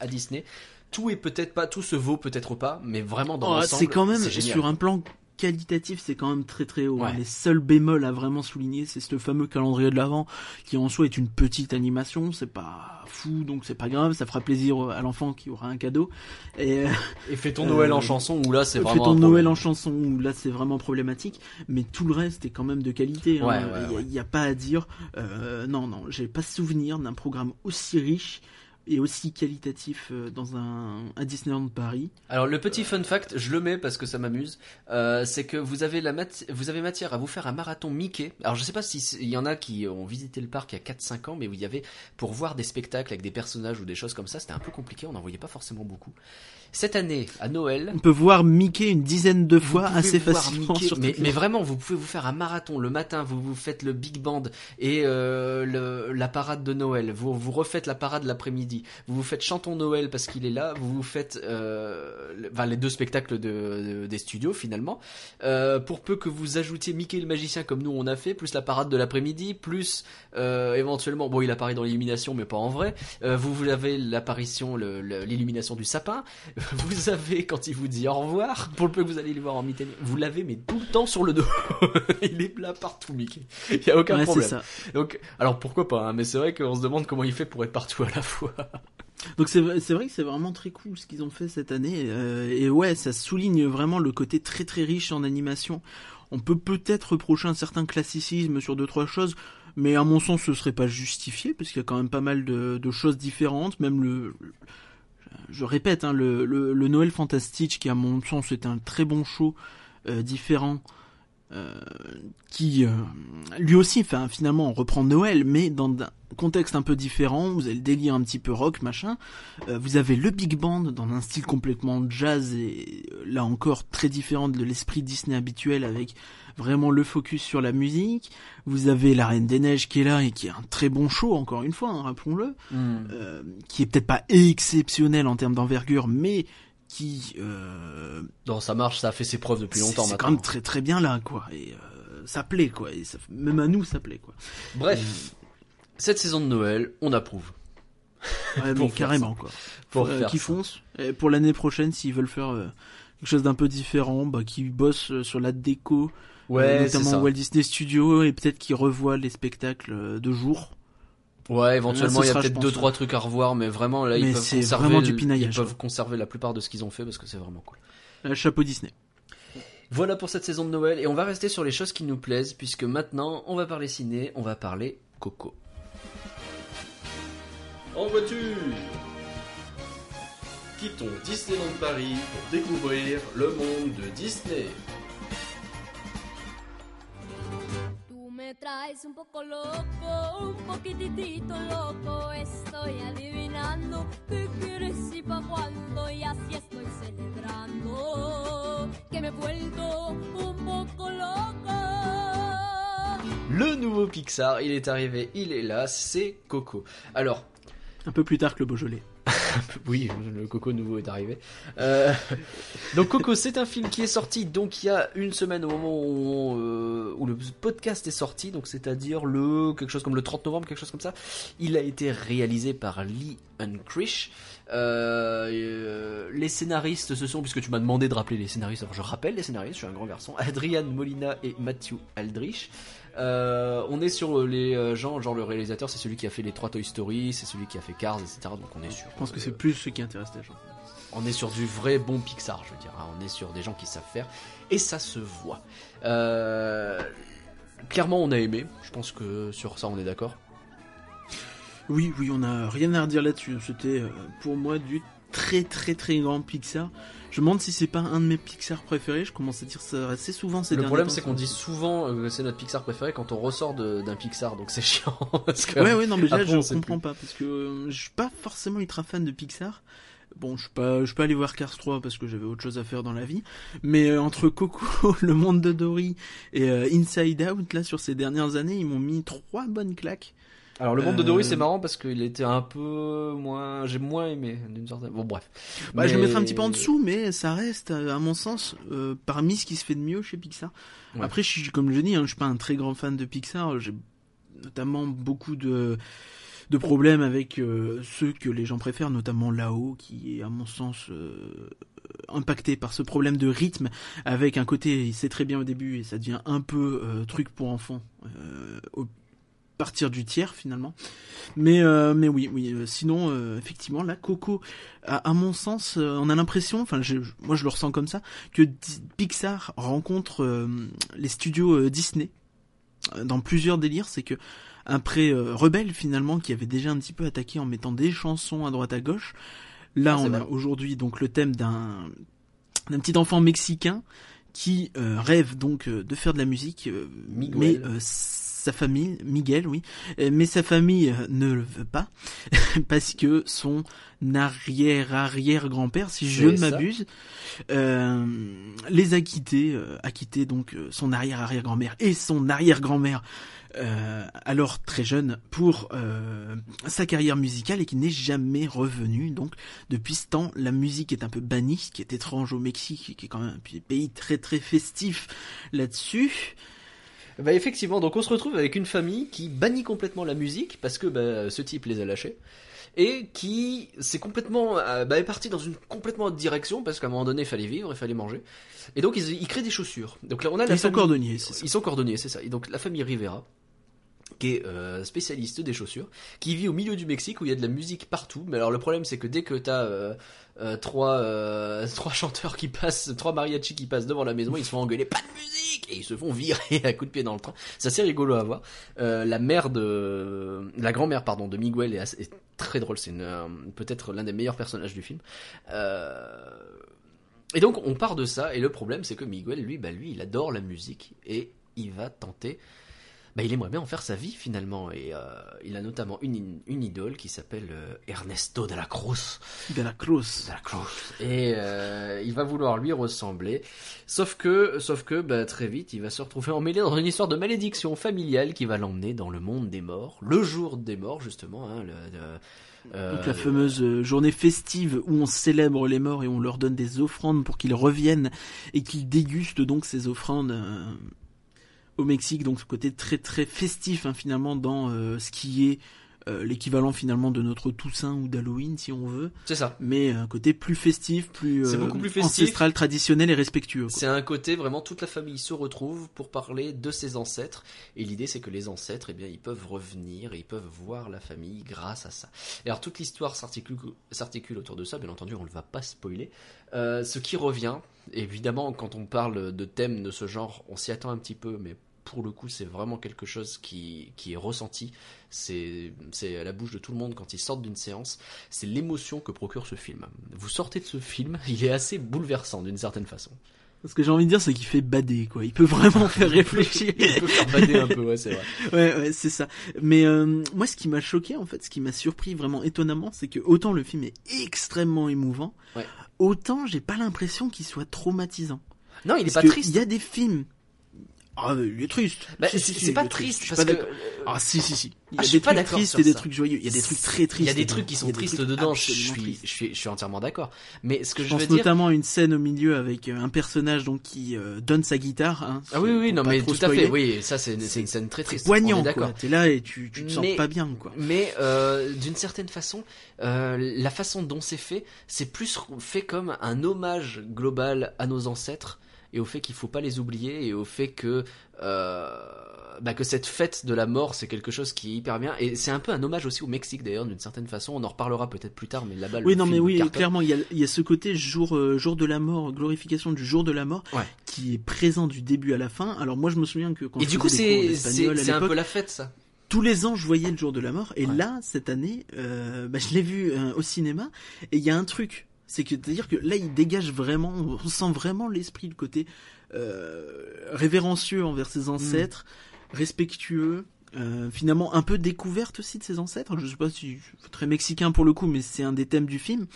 S2: à Disney. Tout est peut-être pas, tout se vaut peut-être pas, mais vraiment dans
S3: Oh,
S2: l'ensemble,
S3: c'est quand même sur un plan qualitatif, c'est quand même très très haut. hein.
S2: Ouais.
S3: Les seuls bémols à vraiment souligner, c'est ce fameux calendrier de l'avant qui en soi est une petite animation, c'est pas fou donc c'est pas grave, ça fera plaisir à l'enfant qui aura un cadeau. Et euh,
S2: Et fais ton
S3: Euh,
S2: Noël en chanson où là c'est
S3: fais
S2: vraiment
S3: ton
S2: un
S3: Noël en chanson où là c'est vraiment problématique, mais tout le reste est quand même de qualité. hein. Il
S2: ouais,
S3: y a-
S2: ouais.
S3: y, a pas à dire. Euh, non non, j'ai pas souvenir d'un programme aussi riche et aussi qualitatif euh, dans un, un Disneyland Paris.
S2: Alors le petit fun fact, je le mets parce que ça m'amuse, euh, c'est que vous avez la mat- vous avez matière à vous faire un marathon Mickey. Alors je sais pas si il y en a qui ont visité le parc il y a 4-5 ans, mais il y avait pour voir des spectacles avec des personnages ou des choses comme ça, c'était un peu compliqué, on n'en voyait pas forcément beaucoup. Cette année, à Noël,
S3: On peut voir Mickey une dizaine de fois assez facilement.
S2: Mickey,
S3: sur
S2: mais, mais vraiment, vous pouvez vous faire un marathon le matin. Vous vous faites le big band et euh, le- la parade de Noël. Vous vous refaites la parade l'après-midi. Vous vous faites chantons Noël parce qu'il est là. Vous vous faites euh, le- enfin, les deux spectacles de, de- des studios finalement. Euh, pour peu que vous ajoutiez Mickey le magicien comme nous on a fait, plus la parade de l'après-midi, plus euh, éventuellement, bon il apparaît dans l'illumination mais pas en vrai. Euh, vous, vous avez l'apparition, l'illumination du sapin. Vous avez quand il vous dit au revoir, pour le peu que vous allez le voir en mitaine, vous l'avez mais tout le temps sur le dos. il est là partout, Mickey. Il y a aucun
S3: Ouais,
S2: problème.
S3: ça.
S2: Donc, alors pourquoi pas hein, Mais c'est vrai qu'on se demande comment il fait pour être partout à la fois.
S3: Donc c'est vrai- que c'est vraiment très cool ce qu'ils ont fait cette année euh, et ouais ça souligne vraiment le côté très très riche en animation. On peut peut-être reprocher un certain classicisme sur deux trois choses, mais à mon sens ce serait pas justifié parce qu'il y a quand même pas mal de, de choses différentes. Même le, je répète, hein, le, le, Noël Fantastique qui à mon sens est un très bon show euh, différent. Euh, qui euh, lui aussi enfin, finalement reprend Noël mais dans un contexte un peu différent. Vous avez le délire un petit peu rock machin. Euh, vous avez le big band dans un style complètement jazz et là encore très différent de l'esprit Disney habituel avec vraiment le focus sur la musique. Vous avez la Reine des Neiges qui est là et qui est un très bon show encore une fois, hein, rappelons-le, euh, qui est peut-être pas exceptionnel en termes d'envergure, mais qui euh,
S2: Non, ça marche, ça a fait ses preuves depuis longtemps
S3: c'est quand même très très bien là quoi et euh, ça plaît quoi et ça, même à nous ça plaît quoi.
S2: Bref, cette saison de Noël, on approuve.
S3: Ouais, mais carrément quoi.
S2: Pour
S3: Euh, qui
S2: ça.
S3: foncent. Et pour l'année prochaine, s'ils veulent faire euh, quelque chose d'un peu différent, bah, qui bossent euh, sur la déco, euh,
S2: Ouais,
S3: notamment
S2: ça.
S3: Walt Disney Studios, et peut-être qu'ils revoient les spectacles euh, de jour.
S2: Ouais, éventuellement, il y a peut-être deux trois trucs à revoir, mais vraiment là,
S3: Mais
S2: ils peuvent conserver
S3: vraiment du pinaillage,
S2: Ils peuvent
S3: quoi.
S2: conserver la plupart de ce qu'ils ont fait parce que c'est vraiment cool.
S3: Euh, chapeau Disney.
S2: Voilà pour cette saison de Noël et on va rester sur les choses qui nous plaisent puisque maintenant on va parler ciné, on va parler Coco.
S1: En voiture Quittons Disneyland Paris pour découvrir le monde de Disney.
S4: Tú me traes un poco loco, un poquitito loco. Estoy adivinando qué quieres y pa' cuándo. Y así estoy celebrando que me he vuelto un poco loco.
S2: Le nouveau Pixar, il est arrivé, il est là, c'est Coco. Alors,
S3: Un peu plus tard que le Beaujolais.
S2: oui, le Coco nouveau est arrivé. Euh, donc Coco, c'est un film qui est sorti donc il y a une semaine au moment où, euh, le podcast est sorti, donc c'est-à-dire le quelque chose comme le 30 novembre, quelque chose comme ça. Il a été réalisé par Lee Unkrich. Euh, euh, les scénaristes ce sont, puisque tu m'as demandé de rappeler les scénaristes, alors je rappelle les scénaristes, je suis un grand garçon, Adrian Molina et Matthew Aldrich. Euh, on est sur les euh, gens, genre le réalisateur, c'est celui qui a fait les trois Toy Story, c'est celui qui a fait Cars, etc. Donc on est sur.
S3: Je pense que
S2: euh,
S3: c'est plus ce qui intéresse les gens.
S2: on est sur du vrai bon Pixar, je veux dire. hein. On est sur des gens qui savent faire. Et ça se voit. Euh, Clairement, on a aimé. Je pense que sur ça, on est d'accord.
S3: Oui, oui, on a rien à redire là-dessus. C'était euh, pour moi du très très très grand Pixar. Je me demande si c'est pas un de mes Pixar préférés. Je commence à dire ça assez souvent ces
S2: Le problème, c'est qu'on dit souvent euh, que c'est notre Pixar préféré quand on ressort d'un Pixar. Donc c'est chiant. parce que-
S3: Ouais, ouais, non, mais là,
S2: Après,
S3: je comprends pas parce que euh, je suis pas forcément ultra fan de Pixar. Bon, je suis pas, je suis pas allé voir Cars 3 parce que j'avais autre chose à faire dans la vie. Mais euh, entre Coco, Le Monde de Dory et euh, Inside Out, là, sur ces dernières années, ils m'ont mis trois bonnes claques.
S2: Alors le monde de
S3: Euh,
S2: Dory, c'est marrant parce qu'il était un peu moins. J'ai moins aimé d'une certaine. Bon, bref.
S3: Bah, je
S2: Mais-
S3: le mettrai un petit peu en dessous, mais ça reste, euh, à mon sens, euh, parmi ce qui se fait de mieux chez Pixar.
S2: Ouais.
S3: Après, je suis, comme je dis, hein, je suis pas un très grand fan de Pixar. J'ai notamment beaucoup de de problèmes avec euh, ceux que les gens préfèrent, notamment là-haut, qui est à mon sens euh, impacté par ce problème de rythme, avec un côté, c'est très bien au début et ça devient un peu euh, truc pour enfants euh, au partir du tiers finalement. Mais euh, mais oui oui. euh, sinon euh, effectivement là Coco, à, à mon sens, on a l'impression, enfin moi je le ressens comme ça, que Pixar rencontre les studios Disney dans plusieurs délires. C'est que après Rebelle finalement qui avait déjà un petit peu attaqué en mettant des chansons à droite à gauche. Là,
S2: Ah,
S3: on a aujourd'hui donc le thème d'un d'un petit enfant mexicain qui rêve donc de faire de la musique,
S2: Miguel.
S3: mais sa famille, Miguel, oui, euh, mais sa famille euh, ne le veut pas parce que son arrière arrière grand père, si je ne m'abuse, euh, les a quittés, euh, a quitté donc son arrière arrière grand mère et son arrière grand mère. Euh, alors très jeune pour sa carrière musicale et qui n'est jamais revenu donc depuis ce temps la musique est un peu bannie ce qui est étrange au Mexique qui est quand même un pays très très festif là-dessus
S2: Bah effectivement, donc on se retrouve avec une famille qui bannit complètement la musique parce que bah, ce type les a lâchés et qui c'est complètement euh, bah, est parti dans une complètement autre direction parce qu'à un moment donné il fallait vivre, il fallait manger et donc ils, ils créent des chaussures. Donc là on a la
S3: ils sont cordonniers c'est ça
S2: Ils sont cordonniers, c'est ça. Et donc la famille Rivera, qui est euh, spécialiste des chaussures, qui vit au milieu du Mexique où il y a de la musique partout. Mais alors le problème c'est que dès que t'as euh, euh, trois euh, trois chanteurs qui passent, trois mariachis qui passent devant la maison, ils se font engueuler pas de musique et ils se font virer à coups de pied dans le train. C'est assez rigolo à voir. Euh, la mère de la grand-mère pardon de Miguel est, très drôle. C'est peut-être l'un des meilleurs personnages du film. Et donc on part de ça et le problème c'est que Miguel lui bah lui il adore la musique et il va tenter bah il aimerait bien en faire sa vie finalement. Et euh, il a notamment une, une idole qui s'appelle euh, Ernesto de la Cruz.
S3: De la Cruz.
S2: De la Cruz. Et euh, il va vouloir lui ressembler. Sauf que sauf que bah, très vite il va se retrouver emmêlé dans une histoire de malédiction familiale qui va l'emmener dans le monde des morts le jour des morts justement hein, le, le- euh,
S3: donc la fameuse euh, journée festive où on célèbre les morts et on leur donne des offrandes pour qu'ils reviennent et qu'ils dégustent donc ces offrandes euh, au Mexique. Donc ce côté très très festif hein, finalement dans euh, ce qui est euh, l'équivalent finalement de notre Toussaint ou d'Halloween si on veut,
S2: c'est ça
S3: mais un côté plus festif, plus,
S2: C'est
S3: euh,
S2: beaucoup plus festif.
S3: ancestral, traditionnel et respectueux.
S2: C'est un côté vraiment toute la famille se retrouve pour parler de ses ancêtres et l'idée c'est que les ancêtres eh bien ils peuvent revenir et ils peuvent voir la famille grâce à ça. Et alors toute l'histoire s'articule s'articule autour de ça bien entendu on ne va pas spoiler. Euh, ce qui revient évidemment quand on parle de thèmes de ce genre on s'y attend un petit peu mais pour le coup, c'est vraiment quelque chose qui, qui est ressenti. C'est, à la bouche de tout le monde quand ils sortent d'une séance. C'est l'émotion que procure ce film. Vous sortez de ce film, il est assez bouleversant d'une certaine façon.
S3: Ce que j'ai envie de dire, c'est qu'il fait bader, quoi. Il peut vraiment faire réfléchir.
S2: Il peut faire bader un peu, ouais, c'est vrai.
S3: Ouais, ouais, c'est ça. Mais euh, moi, ce qui m'a choqué, en fait, ce qui m'a surpris vraiment étonnamment, c'est que autant le film est extrêmement émouvant,
S2: Ouais.
S3: autant j'ai pas l'impression qu'il soit traumatisant.
S2: Non, il est
S3: Parce
S2: pas triste.
S3: Il y a des films. Ah, il est triste.
S2: Bah,
S3: Si,
S2: c'est
S3: si,
S2: pas triste
S3: suis
S2: parce que
S3: d'accord. Ah, si, si, si. Il y
S2: Ah,
S3: a
S2: suis
S3: des trucs tristes et des trucs joyeux. Il y a des trucs très tristes.
S2: il y a des trucs qui sont tristes dedans. Je suis, je suis, je suis entièrement d'accord. Mais ce que je,
S3: Je
S2: veux
S3: pense
S2: dire,
S3: notamment une scène au milieu avec euh, un personnage donc qui euh, donne sa guitare. Hein,
S2: ah oui, oui, non, mais tout à fait. Oui, ça c'est, une scène très triste.
S3: poignant,
S2: d'accord.
S3: T'es là et tu, tu te sens
S2: Mais-
S3: pas bien, quoi.
S2: Mais euh, d'une certaine façon, euh, la façon dont c'est fait, c'est plus fait comme un hommage global à nos ancêtres et au fait qu'il faut pas les oublier et au fait que euh, bah, que cette fête de la mort c'est quelque chose qui est hyper bien et c'est un peu un hommage aussi au Mexique d'ailleurs d'une certaine façon. On en reparlera peut-être plus tard, mais là-bas
S3: Oui,
S2: le
S3: non, mais oui, clairement, il y a, il y a ce côté jour, euh, jour de la mort, glorification du jour de la mort,
S2: Ouais.
S3: qui est présent du début à la fin. Alors moi, je me souviens que quand
S2: Et
S3: je
S2: du coup c'est c'est un peu la fête ça.
S3: tous les ans, je voyais le jour de la mort. Et
S2: Ouais.
S3: là, cette année, euh, bah, je l'ai vu euh, au cinéma. Et il y a un truc, c'est que c'est-à-dire que là, il dégage vraiment, on sent vraiment l'esprit, le côté euh, révérencieux envers ses ancêtres, respectueux. euh, finalement un peu découverte aussi de ses ancêtres. Je sais pas si très mexicain pour le coup, mais c'est un des thèmes du film.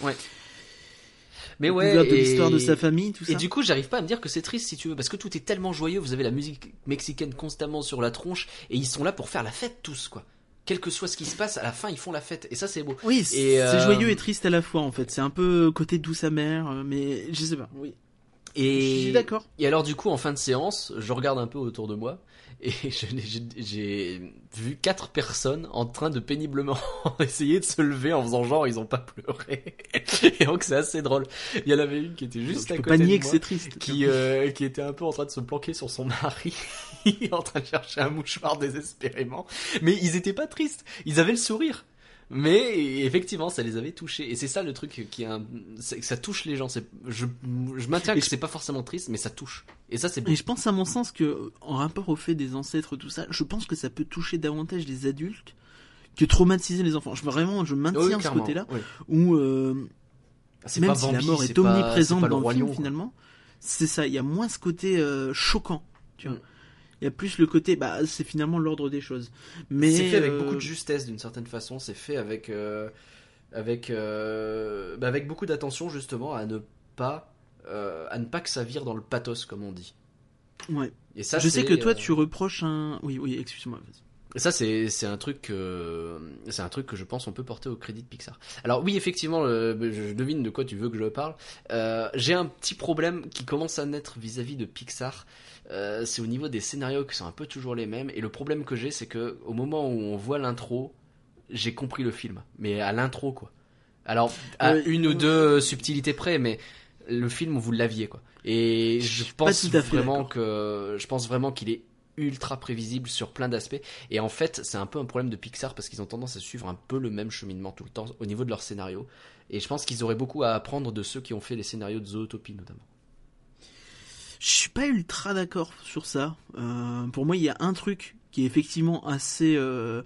S2: Mais ouais.
S3: De
S2: et-
S3: l'histoire de sa famille, tout ça.
S2: Et du coup, j'arrive pas à me dire que c'est triste si tu veux, parce que tout est tellement joyeux. Vous avez la musique mexicaine constamment sur la tronche, et ils sont là pour faire la fête tous, quoi. Quel que soit ce qui se passe, à la fin, ils font la fête, et ça, c'est beau.
S3: Oui, c'est
S2: euh,
S3: joyeux et triste à la fois en fait. C'est un peu côté douce amère, euh, mais je sais pas. Oui. Je
S2: Et
S3: suis d'accord.
S2: Et alors, du coup, en fin de séance, je regarde un peu autour de moi, et j'ai vu quatre personnes en train de péniblement essayer de se lever en faisant genre ils ont pas pleuré. Et donc, c'est assez drôle. Il y en avait une qui était juste à côté
S3: pas nier
S2: de
S3: que
S2: moi.
S3: c'est triste.
S2: qui, euh, qui était un peu en train de se planquer sur son mari, en train de chercher un mouchoir désespérément. Mais ils étaient pas tristes, ils avaient le sourire. Mais effectivement, ça les avait touchés. Et c'est ça le truc qui est un... que ça touche les gens. C'est, je, je maintiens que
S3: je-
S2: c'est pas forcément triste, mais ça touche. Et ça, c'est.
S3: Et je pense à mon sens que, en rapport au fait des ancêtres, tout ça, je pense que ça peut toucher davantage les adultes que traumatiser les enfants. Je, vraiment, je maintiens
S2: Oui,
S3: ce côté-là,
S2: Oui.
S3: où euh,
S2: C'est
S3: même
S2: pas
S3: si la mort est omniprésente dans le
S2: Roi
S3: film
S2: Lion,
S3: finalement, c'est ça. Il y a moins ce côté euh, choquant. Tu vois.
S2: Mm.
S3: Il y a plus le côté, bah, c'est finalement l'ordre des choses. Mais
S2: c'est fait avec
S3: euh,
S2: beaucoup de justesse d'une certaine façon. C'est fait avec euh, avec euh, bah, avec beaucoup d'attention justement à ne pas à ne pas que ça vire dans le pathos comme on dit.
S3: Ouais.
S2: Et ça,
S3: je sais que toi, tu reproches un. Oui, oui, excuse-moi. vas-y.
S2: Et ça, c'est c'est un truc que c'est un truc que je pense on peut porter au crédit de Pixar. Alors oui, effectivement, le- je devine de quoi tu veux que je parle. Euh, J'ai un petit problème qui commence à naître vis-à-vis de Pixar. Euh, c'est au niveau des scénarios qui sont un peu toujours les mêmes. Et le problème que j'ai, c'est que au moment où on voit l'intro, j'ai compris le film, mais à l'intro quoi. Alors à une ou deux subtilités près, mais le film vous l'aviez quoi. Et je pense vraiment que je pense vraiment qu'il est ultra prévisible sur plein d'aspects. Et en fait, c'est un peu un problème de Pixar parce qu'ils ont tendance à suivre un peu le même cheminement tout le temps au niveau de leur scénario. Et je pense qu'ils auraient beaucoup à apprendre de ceux qui ont fait les scénarios de Zootopie notamment.
S3: Je suis pas ultra d'accord sur ça. Euh, pour moi, il y a un truc qui est effectivement assez euh,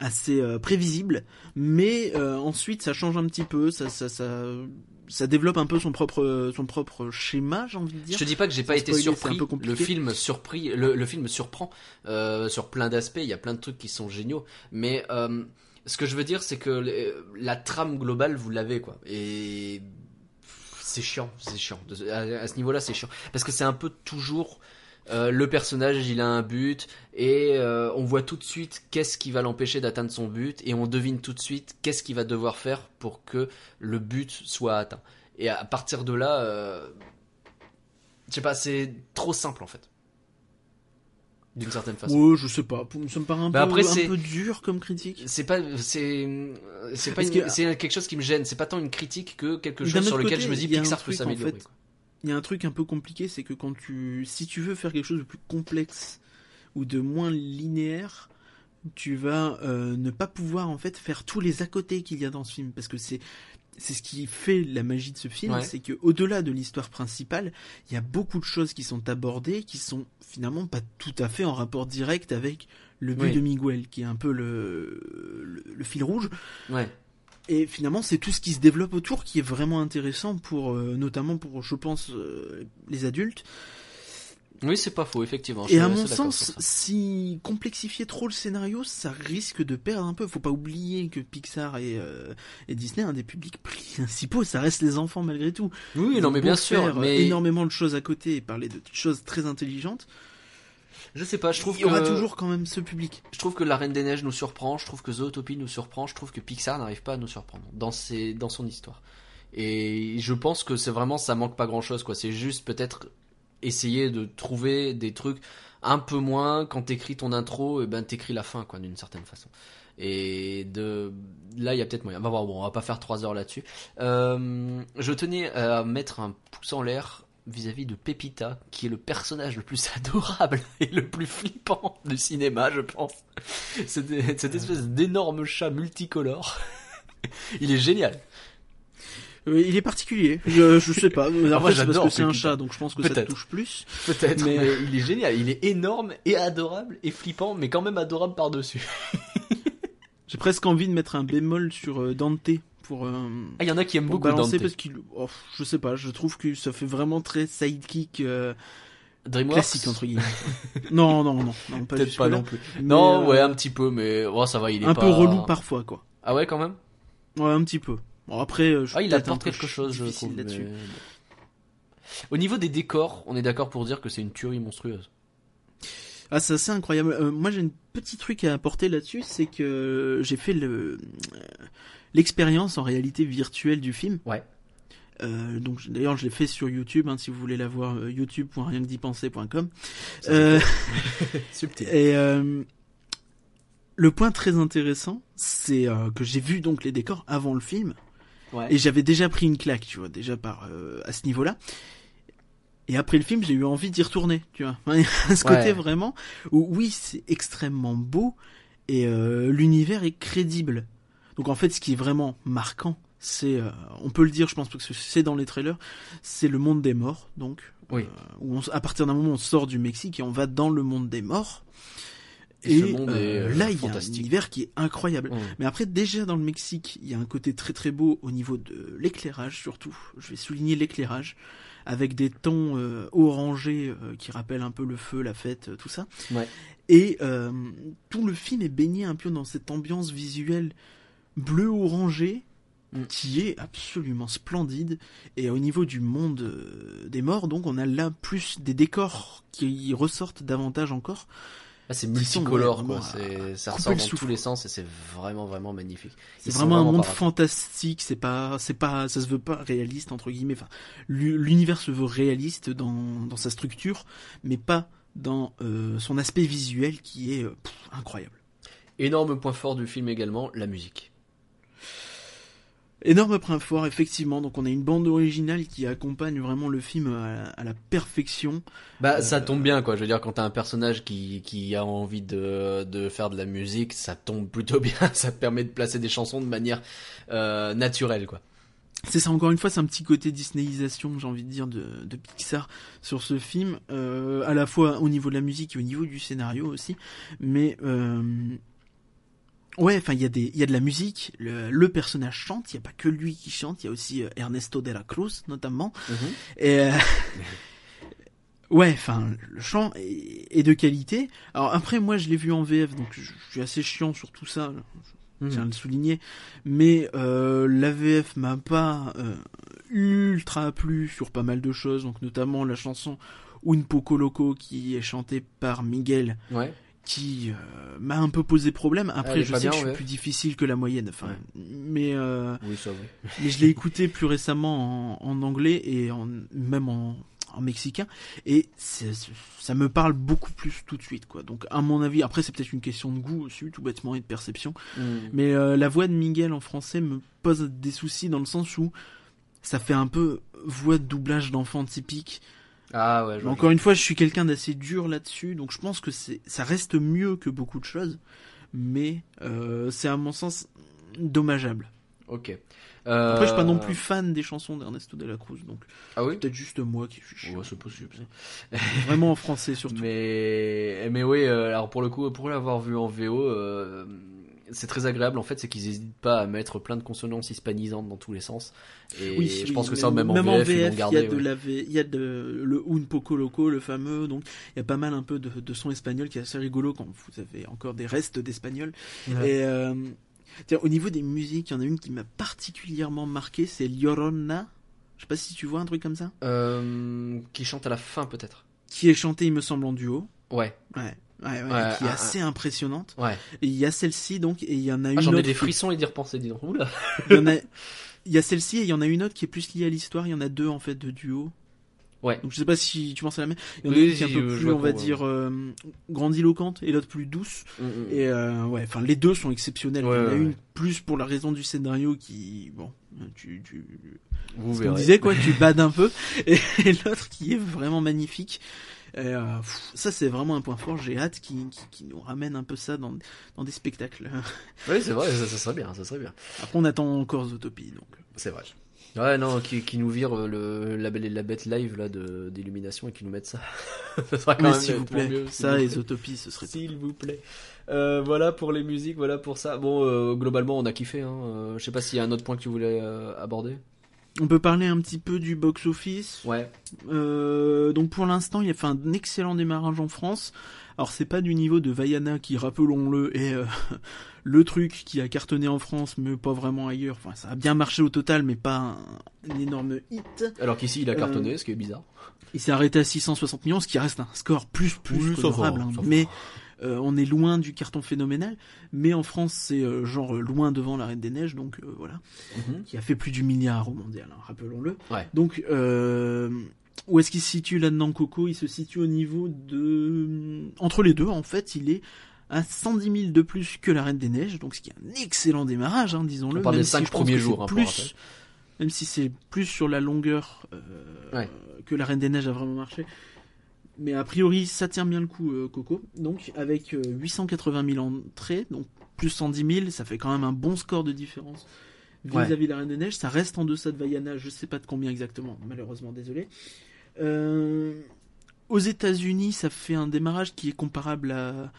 S3: assez euh, prévisible, mais ensuite ça change un petit peu, ça ça ça ça développe un peu son propre son propre schéma, j'ai envie de dire.
S2: Je te dis pas que j'ai pas été
S3: spoiler,
S2: surpris. Le film surpris, le, le film surprend euh, sur plein d'aspects. Il y a plein de trucs qui sont géniaux. Mais euh, ce que je veux dire, c'est que les- la trame globale, vous l'avez quoi. Et c'est chiant, c'est chiant. À ce niveau-là, c'est chiant parce que c'est un peu toujours. Euh, le personnage, il a un but et euh, on voit tout de suite qu'est-ce qui va l'empêcher d'atteindre son but et on devine tout de suite qu'est-ce qu'il va devoir faire pour que le but soit atteint. Et à partir de là, euh, je sais pas, c'est trop simple en fait. D'une certaine façon.
S3: Ouais, je sais pas, ça me paraît un,
S2: Bah
S3: peu,
S2: après,
S3: un peu dur comme critique.
S2: C'est pas, c'est, c'est pas,
S3: que-
S2: quelque chose qui me gêne. C'est pas tant une critique que quelque chose sur lequel
S3: côté,
S2: je me dis Pixar peut
S3: en
S2: s'améliorer.
S3: fait,
S2: quoi.
S3: Il y a un truc un peu compliqué, c'est que quand tu, si tu veux faire quelque chose de plus complexe ou de moins linéaire, tu vas euh, ne pas pouvoir en fait faire tous les à côté qu'il y a dans ce film, parce que c'est c'est ce qui fait la magie de ce film,
S2: Ouais.
S3: c'est que au-delà de l'histoire principale, il y a beaucoup de choses qui sont abordées, qui sont finalement pas tout à fait en rapport direct avec le but
S2: Oui.
S3: de Miguel, qui est un peu le, le, le fil rouge.
S2: Ouais.
S3: Et finalement, c'est tout ce qui se développe autour qui est vraiment intéressant pour, euh, notamment pour, je pense, euh, les adultes.
S2: Oui, c'est pas faux, effectivement.
S3: Et à mon sens, si complexifier trop le scénario, ça risque de perdre un peu. Faut pas oublier que Pixar et, euh, et Disney, un des publics principaux, ça reste les enfants malgré tout.
S2: Oui,
S3: Ils
S2: non, mais bien sûr.
S3: faire
S2: Mais
S3: énormément de choses à côté et parler de choses très intelligentes.
S2: Je sais pas. Je trouve
S3: Il y aura toujours quand même ce public.
S2: je trouve que La Reine des Neiges nous surprend. Je trouve que Zootopie nous surprend. Je trouve que Pixar n'arrive pas à nous surprendre dans ses, dans son histoire. Et je pense que c'est vraiment ça manque pas grand chose quoi. C'est juste peut-être essayer de trouver des trucs un peu moins quand t'écris ton intro et ben t'écris la fin quoi d'une certaine façon. Et de là il y a peut-être moyen. On va voir. Bon, on va pas faire trois heures là-dessus. Euh, je tenais à mettre un pouce en l'air vis-à-vis de Pepita, qui est le personnage le plus adorable et le plus flippant du cinéma, je pense. Cette, cette espèce d'énorme chat multicolore. Il est génial.
S3: Euh, il est particulier. Je, je sais pas. Après,
S2: Ah, moi,
S3: c'est parce que c'est un chat, donc je pense que ça te touche plus.
S2: Peut-être,
S3: Mais-
S2: mais il est génial. Il est énorme et adorable et flippant, mais quand même adorable par-dessus.
S3: J'ai presque envie de mettre un bémol sur euh, Dante pour. euh,
S2: Ah, il y en a qui aiment beaucoup
S3: balancer
S2: Dante.
S3: parce qu'il oh, je sais pas je trouve que ça fait vraiment très sidekick euh,
S2: DreamWorks
S3: classique entre guillemets non non non non pas
S2: Peut-être pas
S3: là
S2: non plus.
S3: mais,
S2: Non,
S3: euh,
S2: ouais, un petit peu, mais oh, ça va, il est
S3: un
S2: pas...
S3: peu relou parfois quoi
S2: Ah ouais, quand même?
S3: Ouais un petit peu bon après euh, je
S2: Ah, il apporte quelque chose, je trouve. mais- Au niveau des décors, on est d'accord pour dire que c'est une tuerie monstrueuse.
S3: Ah c'est assez incroyable Euh, moi j'ai un petit truc à apporter là-dessus c'est que j'ai fait le l'expérience en réalité virtuelle du film
S2: Ouais.
S3: Euh, donc d'ailleurs je l'ai fait sur YouTube hein, si vous voulez la voir euh, youtube.rienquedipenser.com euh,
S2: Subtil.
S3: Et euh, le point très intéressant, c'est que j'ai vu donc les décors avant le film
S2: Ouais.
S3: et j'avais déjà pris une claque, tu vois, déjà par à ce niveau-là. Et après le film, j'ai eu envie d'y retourner, tu vois. Ce côté vraiment où oui, c'est extrêmement beau et euh, l'univers est crédible. Donc en fait, ce qui est vraiment marquant, c'est, euh, on peut le dire, je pense parce que c'est dans les trailers, c'est le monde des morts. Donc,
S2: Oui.
S3: euh, où on, à partir d'un moment, on sort du Mexique et on va dans le monde des morts.
S2: Et
S3: euh,
S2: euh,
S3: là, il y a un univers qui est incroyable.
S2: Mm.
S3: Mais après, déjà dans le Mexique, il y a un côté très très beau au niveau de l'éclairage surtout. Je vais souligner l'éclairage avec des tons euh, orangés euh, qui rappellent un peu le feu, la fête, euh, tout ça.
S2: Ouais.
S3: Et tout le film est baigné un peu dans cette ambiance visuelle bleu-orangé
S2: Mm.
S3: qui est absolument splendide. Et au niveau du monde des morts, donc on a là plus des décors qui ressortent davantage encore.
S2: Ah, c'est multicolore, quoi. ça ressort dans tous les sens et c'est vraiment, vraiment magnifique.
S3: C'est vraiment un monde fantastique, c'est pas, c'est pas, ça se veut pas réaliste entre guillemets. Enfin, l'univers se veut réaliste dans, dans sa structure, mais pas dans euh, son aspect visuel qui est euh, pff, incroyable.
S2: Énorme point fort du film également, la musique.
S3: Énorme point fort, effectivement. Donc on a une bande originale qui accompagne vraiment le film à, à la perfection.
S2: Bah,
S3: Euh,
S2: ça tombe bien, quoi. Je veux dire, quand t'as un personnage qui, qui a envie de, de faire de la musique, ça tombe plutôt bien. Ça te permet de placer des chansons de manière euh, naturelle, quoi.
S3: C'est ça, encore une fois, c'est un petit côté Disneyisation, j'ai envie de dire, de, de Pixar sur ce film, euh, à la fois au niveau de la musique et au niveau du scénario aussi. Mais euh, ouais, enfin, il y a des, il y a de la musique. Le, le personnage chante. Il y a pas que lui qui chante. Il y a aussi euh, Ernesto de la Cruz notamment. Et euh, ouais, enfin, le chant est, est de qualité. Alors après, moi, je l'ai vu en VF, donc je, je suis assez chiant sur tout ça. Je tiens à le souligner, mais euh, la VF m'a pas euh, ultra plu sur pas mal de choses, donc notamment la chanson Un Poco Loco qui est chantée par Miguel,
S2: Ouais.
S3: Qui euh, m'a un peu posé problème. Après, je sais
S2: bien,
S3: que je suis
S2: ouais.
S3: plus difficile que la moyenne, enfin,
S2: Ouais.
S3: mais euh,
S2: Oui, ça, oui.
S3: mais je l'ai écouté plus récemment en, en anglais et en, même en, en mexicain et ça me parle beaucoup plus tout de suite quoi. Donc à mon avis, après c'est peut-être une question de goût aussi, tout bêtement et de perception,
S2: Mm.
S3: mais euh, la voix de Miguel en français me pose des soucis dans le sens où ça fait un peu voix de doublage d'enfant typique.
S2: Ah ouais.
S3: Encore une fois, je suis quelqu'un d'assez dur là-dessus, donc je pense que c'est ça reste mieux que beaucoup de choses, mais euh, c'est à mon sens dommageable.
S2: Ok.
S3: Après, je suis pas non
S2: Euh,
S3: plus fan des chansons d'Ernesto de la Cruz, donc
S2: Ah oui
S3: peut-être juste moi qui suis chiant.
S2: Ouais, c'est possible.
S3: Vraiment en français surtout.
S2: Mais, mais oui, euh, alors pour le coup, pour l'avoir vu en VO, euh, c'est très agréable en fait, c'est qu'ils n'hésitent pas à mettre plein de consonances hispanisantes dans tous les sens. Et
S3: oui,
S2: je
S3: oui,
S2: pense que ça, même, en VF,
S3: il y a de
S2: ouais.
S3: la V- il y a de le Un Poco Loco, le fameux, donc il y a pas mal un peu de, de son espagnol qui est assez rigolo quand vous avez encore des restes d'espagnol.
S2: Ouais.
S3: Et euh, tiens, au niveau des musiques, il y en a une qui m'a particulièrement marqué, c'est Llorona. Je sais pas si tu vois un truc comme ça.
S2: Euh, qui chante à la fin peut-être.
S3: Qui est chanté, il me semble, en duo.
S2: Ouais,
S3: Ouais. Ouais, ouais,
S2: Ouais,
S3: qui est assez impressionnante. il y a celle-ci donc, et il y en a une
S2: Ah, j'en ai des frissons et d'y repenser, dis donc. Oula.
S3: Il y en a, a celle-ci et il y en a une autre qui est plus liée à l'histoire. Il y en a deux en fait de duo.
S2: Ouais.
S3: Donc je sais pas si tu penses à la même. Il y en a
S2: Oui,
S3: une qui est un peu plus, on va dire, euh, grandiloquente et l'autre plus douce.
S2: Mm, mm.
S3: Et euh, ouais, enfin les deux sont exceptionnels. Il y en a une plus pour la raison du scénario qui, bon, tu, tu,
S2: Vous
S3: disait quoi, tu bades un peu. Et, et l'autre qui est vraiment magnifique. Et, euh, pff, ça c'est vraiment un point fort. J'ai hâte qui, qui, qui nous ramène un peu ça dans, dans des spectacles.
S2: Oui, c'est vrai, ça, ça serait bien, ça serait bien.
S3: Après on attend encore Zootopie donc.
S2: C'est vrai. Ouais, non, qui, qui nous vire euh, le, la belle et la bête live là de d'illumination et qui nous mettent ça. ça sera quand
S3: Mais s'il vous plaît,
S2: mieux,
S3: ça et. Zootopie ce serait.
S2: S'il vous plaît. Euh, voilà pour les musiques, voilà pour ça. Bon, euh, globalement, on a kiffé. Hein. Euh, je sais pas s'il y a un autre point que tu voulais aborder.
S3: On peut parler un petit peu du box office.
S2: Ouais.
S3: Euh, donc pour l'instant, il a fait un excellent démarrage en France. Alors c'est pas du niveau de Vaiana qui, rappelons-le, est euh, le truc qui a cartonné en France, mais pas vraiment ailleurs. Enfin, ça a bien marché au total, mais pas un, un énorme hit.
S2: Alors qu'ici, il a
S3: Euh,
S2: cartonné, ce qui est bizarre.
S3: Il s'est arrêté à 660 millions, ce qui reste un score plus plus
S2: Oui,
S3: honorable. hein. mais euh, on est loin du carton phénoménal. Mais en France, c'est euh, genre euh, loin devant la Reine des Neiges, donc euh, voilà.
S2: Mhm.
S3: qui a fait plus du milliard au mondial, hein, rappelons-le.
S2: Ouais.
S3: Donc, où est-ce qu'il se situe là-dedans, Coco? Il se situe au niveau de... Entre les deux, en fait, il est à 110 000 de plus que la Reine des Neiges, donc ce qui est un excellent démarrage, hein, disons-le.
S2: On parle
S3: même
S2: des
S3: si
S2: cinq
S3: je pense
S2: premiers
S3: que
S2: jours, hein,
S3: plus. Même si c'est plus sur la longueur
S2: Ouais.
S3: que la Reine des Neiges a vraiment marché. Mais a priori, ça tient bien le coup, euh, Coco. Donc, avec euh, 880 000 entrées, donc plus 110 000, ça fait quand même un bon score de différence vis-à-vis de la Reine des Neiges. Ça reste en deçà de Vaiana, je sais pas de combien exactement, malheureusement, désolé. Euh, aux États-Unis, ça fait un démarrage qui est comparable à,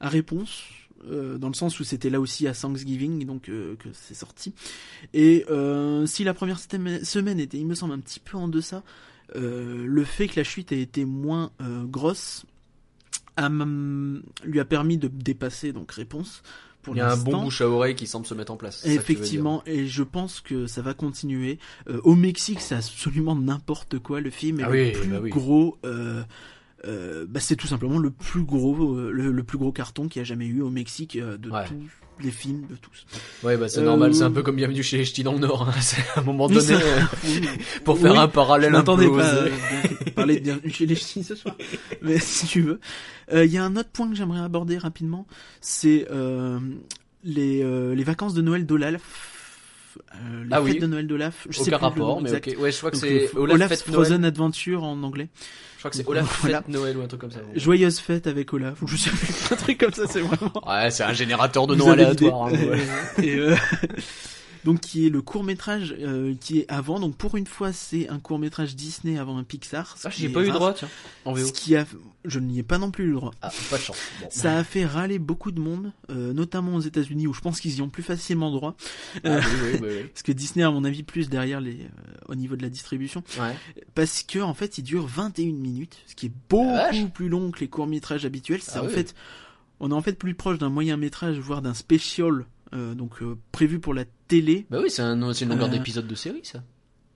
S3: à Réponse. euh, dans le sens où c'était là aussi à Thanksgiving donc euh, que c'est sorti et euh, si la première semaine était il me semble un petit peu en deçà euh, le fait que la chute ait été moins euh, grosse a, lui a permis de dépasser donc réponse pour
S2: Il y a un bon bouche à oreille qui semble se mettre en place.
S3: Effectivement, et je pense que ça va continuer. Euh, au Mexique, c'est absolument n'importe quoi. Le film est
S2: Ah
S3: le
S2: oui,
S3: plus
S2: bah oui.
S3: gros. euh, euh, bah, c'est tout simplement le plus gros, euh, le, le plus gros carton qu'il y a jamais eu au Mexique euh, de
S2: Ouais.
S3: tous les films de tous.
S2: Ouais, bah c'est
S3: Euh,
S2: normal, c'est un peu comme Bienvenue chez les Ch'tis dans le Nord. hein. C'est à un moment donné,
S3: ça-
S2: euh, pour faire
S3: Oui,
S2: un parallèle un peu
S3: pas bien parler de Bienvenue chez les Ch'tis ce soir. Mais si tu veux. Euh, Il y a un autre point que j'aimerais aborder rapidement, c'est euh, les, euh, les vacances de Noël d'Olaf. Euh, les
S2: Ah
S3: fêtes
S2: oui.
S3: de Noël d'Olaf. Je sais
S2: Aucun
S3: plus le nom
S2: rapport, mais
S3: exact.
S2: ok. Ouais, je crois que c'est
S3: euh,
S2: Olaf
S3: Frozen
S2: Noël.
S3: Adventure en anglais.
S2: Je crois que c'est Olaf
S3: Voilà.
S2: Fête Noël ou un truc comme ça.
S3: Joyeuse fête avec Olaf. Ou je sais plus, un truc comme ça, c'est vraiment.
S2: Ouais, c'est un générateur de noms aléatoires. hein, ouais.
S3: Et, euh, donc qui est le court métrage qui est avant. Donc pour une fois, c'est un court métrage Disney avant un Pixar.
S2: Ah, j'ai pas eu
S3: rare.
S2: droit, tiens. En VO.
S3: Ce qui a, je n'y ai pas non plus eu le droit.
S2: Ah, pas de chance. Bon.
S3: Ça a fait râler beaucoup de monde, euh, notamment aux États-Unis où je pense qu'ils y ont plus facilement droit,
S2: Ah, oui, oui, oui,
S3: parce que Disney, à mon avis, plus derrière les, euh, au niveau de la distribution,
S2: Ouais.
S3: parce que en fait, il dure 21 minutes, ce qui est beaucoup plus long que les courts métrages habituels. C'est
S2: Ah
S3: en fait, on est en fait plus proche d'un moyen métrage, voire d'un special, euh, donc euh, prévu pour la télé.
S2: Bah oui, c'est un, une longueur
S3: Euh,
S2: d'épisode de série, ça.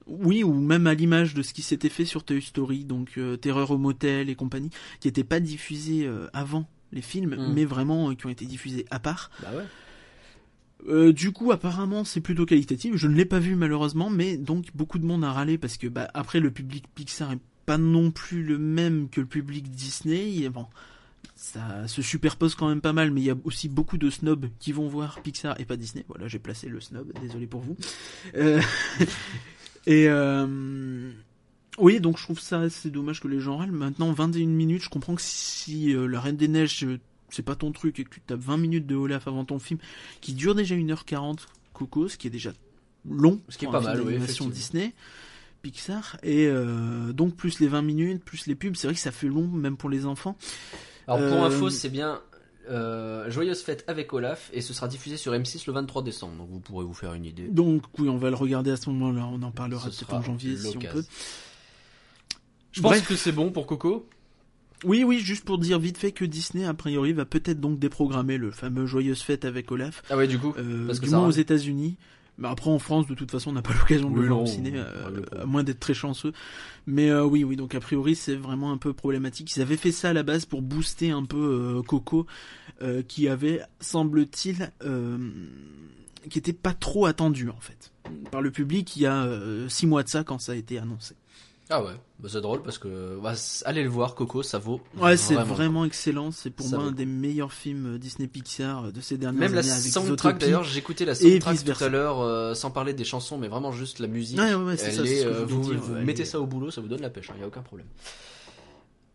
S3: Oui, ou même à l'image de ce qui s'était fait sur Toy Story, donc euh, Terreur au motel et compagnie, qui n'étaient pas diffusés euh, avant les films,
S2: Mm.
S3: mais vraiment euh, qui ont été diffusés à part.
S2: Bah ouais.
S3: Euh, du coup, apparemment, c'est plutôt qualitatif. Je ne l'ai pas vu malheureusement, mais donc beaucoup de monde a râlé parce que bah, après le public Pixar est pas non plus le même que le public Disney. Et bon, ça se superpose quand même pas mal, mais il y a aussi beaucoup de snobs qui vont voir Pixar et pas Disney. Voilà, j'ai placé le snob. Désolé pour vous. Euh, et euh, oui, donc je trouve ça assez dommage que les gens râlent. Maintenant, 21 minutes, je comprends que si euh, la Reine des Neiges c'est pas ton truc et que tu tapes 20 minutes de Olaf avant ton film qui dure déjà 1h40 Coco, ce qui est déjà long,
S2: Ce qui est pas mal, oui.
S3: Disney, Pixar, et donc plus les 20 minutes, plus les pubs, c'est vrai que ça fait long même pour les enfants.
S2: Alors pour
S3: Euh,
S2: info, c'est bien euh, Joyeuse Fête avec Olaf et ce sera diffusé sur M6 le 23 décembre. Donc vous pourrez vous faire une idée.
S3: Donc oui, on va le regarder à ce moment-là, on en parlera peut-être en janvier si on peut.
S2: Je pense que c'est bon pour Coco.
S3: Oui, oui, juste pour dire vite fait que Disney, a priori, va peut-être donc déprogrammer le fameux Joyeuse Fête avec Olaf,
S2: Ah ouais, du coup.
S3: euh,
S2: Parce que
S3: du
S2: ça
S3: moins aux. États-Unis. Mais après en France, de toute façon, on n'a pas l'occasion de
S2: Oui,
S3: le voir au ciné, euh, à moins d'être très chanceux. Mais euh, oui, oui, donc a priori, c'est vraiment un peu problématique. Ils avaient fait ça à la base pour booster un peu euh, Coco, euh, qui avait, semble-t-il, qui était pas trop attendu en fait par le public il y a six mois de ça quand ça a été annoncé.
S2: Ah ouais, bah, c'est drôle parce que bah, allez le voir, Coco, ça vaut.
S3: Ouais, c'est
S2: vraiment.
S3: excellent. C'est pour
S2: Ça
S3: moi
S2: vaut
S3: un des meilleurs films euh, Disney Pixar euh, de ces dernières
S2: Même la
S3: années
S2: soundtrack d'ailleurs, j'écoutais la soundtrack tout à l'heure euh, sans parler des chansons, mais vraiment juste la musique.
S3: Ouais, ouais, ouais, c'est
S2: Elle
S3: ça,
S2: est,
S3: ce que
S2: vous
S3: dire,
S2: vous
S3: ouais,
S2: mettez ça au boulot, ça vous donne la pêche, il y a aucun problème.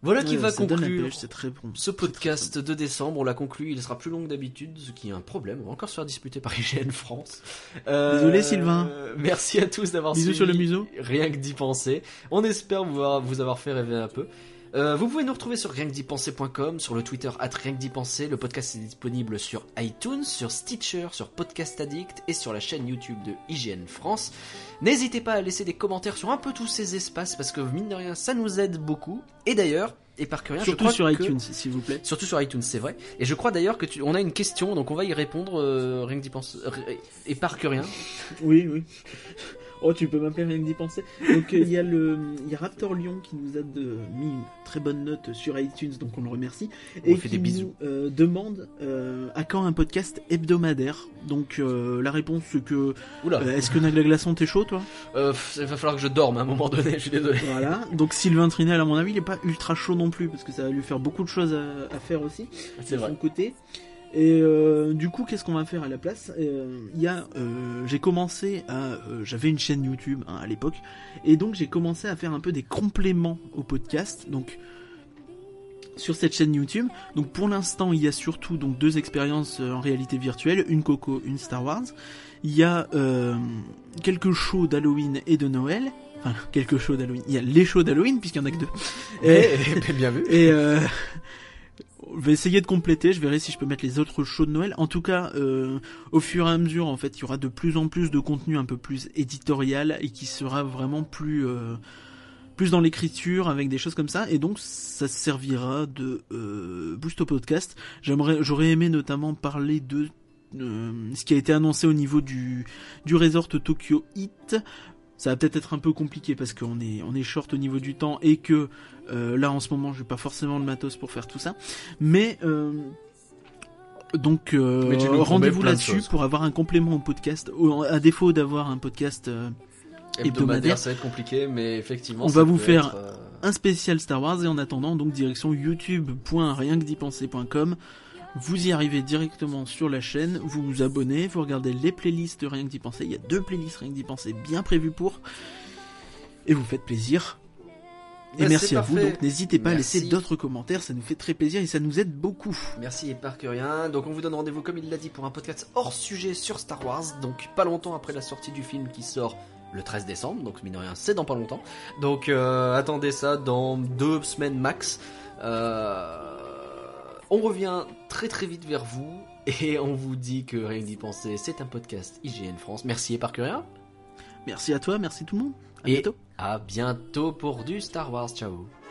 S2: Voilà qui va conclure
S3: pêche, c'est très bon.
S2: ce podcast de décembre. On l'a conclu, il sera plus long que d'habitude, ce qui est un problème. On va encore se faire disputer par IGN France. Euh,
S3: Désolé, Sylvain.
S2: Merci à tous d'avoir
S3: Bisous
S2: suivi.
S3: sur le museau.
S2: Rien que d'y penser. On espère vous avoir, vous avoir fait rêver un peu. Euh, vous pouvez nous retrouver sur rien que d'y penser.com, sur le Twitter at rien que d'y penser. Le podcast est disponible sur iTunes, sur Stitcher, sur Podcast Addict et sur la chaîne YouTube de IGN France. N'hésitez pas à laisser des commentaires sur un peu tous ces espaces parce que mine de rien, ça nous aide beaucoup. Et d'ailleurs, et par je
S3: Surtout
S2: crois
S3: sur
S2: que-
S3: iTunes, s'il vous plaît.
S2: Surtout sur iTunes, c'est vrai. Et je crois d'ailleurs que tu, on a une question, donc on va y répondre. euh, rien que d'y penser. euh, et par que rien.
S3: Oui, oui. Oh, tu peux m'appeler rien que d'y penser. Donc, euh, il y a le, il y a Raptor Lyon qui nous a de- mis une très bonne note sur iTunes, donc on le remercie.
S2: On
S3: et
S2: fait
S3: qui
S2: des bisous.
S3: nous euh, demande euh, à quand un podcast hebdomadaire? Donc, euh, la réponse c'est que, est-ce que Nagla Glaçon t'es chaud, toi?
S2: Euh, il va falloir que je dorme à un moment donné. Je suis désolé.
S3: Voilà. Donc, Sylvain Trinel, à mon avis, il est pas ultra chaud non plus, parce que ça va lui faire beaucoup de choses à, à faire aussi.
S2: C'est
S3: de
S2: vrai.
S3: son côté. Et euh, du coup, qu'est-ce qu'on va faire à la place? Euh, Il y a, euh, j'ai commencé à, euh, j'avais une chaîne YouTube hein, à l'époque, et donc j'ai commencé à faire un peu des compléments au podcast. Donc sur cette chaîne YouTube. Donc pour l'instant, il y a surtout donc deux expériences euh, en réalité virtuelle, une Coco, une Star Wars. Il y a euh, quelques shows d'Halloween et de Noël. Enfin, quelques shows d'Halloween. Il y a les shows d'Halloween puisqu'il y en a que deux. Et,
S2: Eh, bien vu.
S3: et euh, je vais essayer de compléter. Je verrai si je peux mettre les autres shows de Noël. En tout cas, euh, au fur et à mesure, en fait, il y aura de plus en plus de contenu un peu plus éditorial et qui sera vraiment plus euh, plus dans l'écriture avec des choses comme ça. Et donc, ça servira de euh, boost au podcast. J'aurais aimé notamment parler de ce qui a été annoncé au niveau du du resort Tokyo Hit. Ça va peut-être être un peu compliqué parce qu'on est on est short au niveau du temps et que euh, là en ce moment j'ai pas forcément le matos pour faire tout ça. Mais euh, donc euh, rendez-vous là-dessus pour avoir un complément au podcast. À défaut d'avoir un podcast euh, hebdomadaire.
S2: Ça va être compliqué, mais effectivement.
S3: On
S2: ça
S3: va vous faire
S2: être,
S3: un spécial Star Wars et en attendant donc direction youtube.rienquedipenser.com vous y arrivez directement sur la chaîne, vous vous abonnez, vous regardez les playlists Rien que d'y penser, il y a deux playlists Rien que d'y penser bien prévues pour et vous faites plaisir. Et
S2: Bah,
S3: merci à vous, donc n'hésitez pas à laisser d'autres commentaires, ça nous fait très plaisir et ça nous aide beaucoup.
S2: Merci et par que rien. Donc on vous donne rendez-vous comme il l'a dit pour un podcast hors sujet sur Star Wars. Donc pas longtemps après la sortie du film qui sort le 13 décembre. Donc mine de rien c'est dans pas longtemps. Donc euh, attendez ça dans deux semaines max. Euh, on revient très très vite vers vous et on vous dit que rien que d'y penser c'est un podcast IGN France. Merci et par rien.
S3: Merci à toi, merci tout le monde. À
S2: Et
S3: bientôt.
S2: à bientôt pour du Star Wars. Ciao.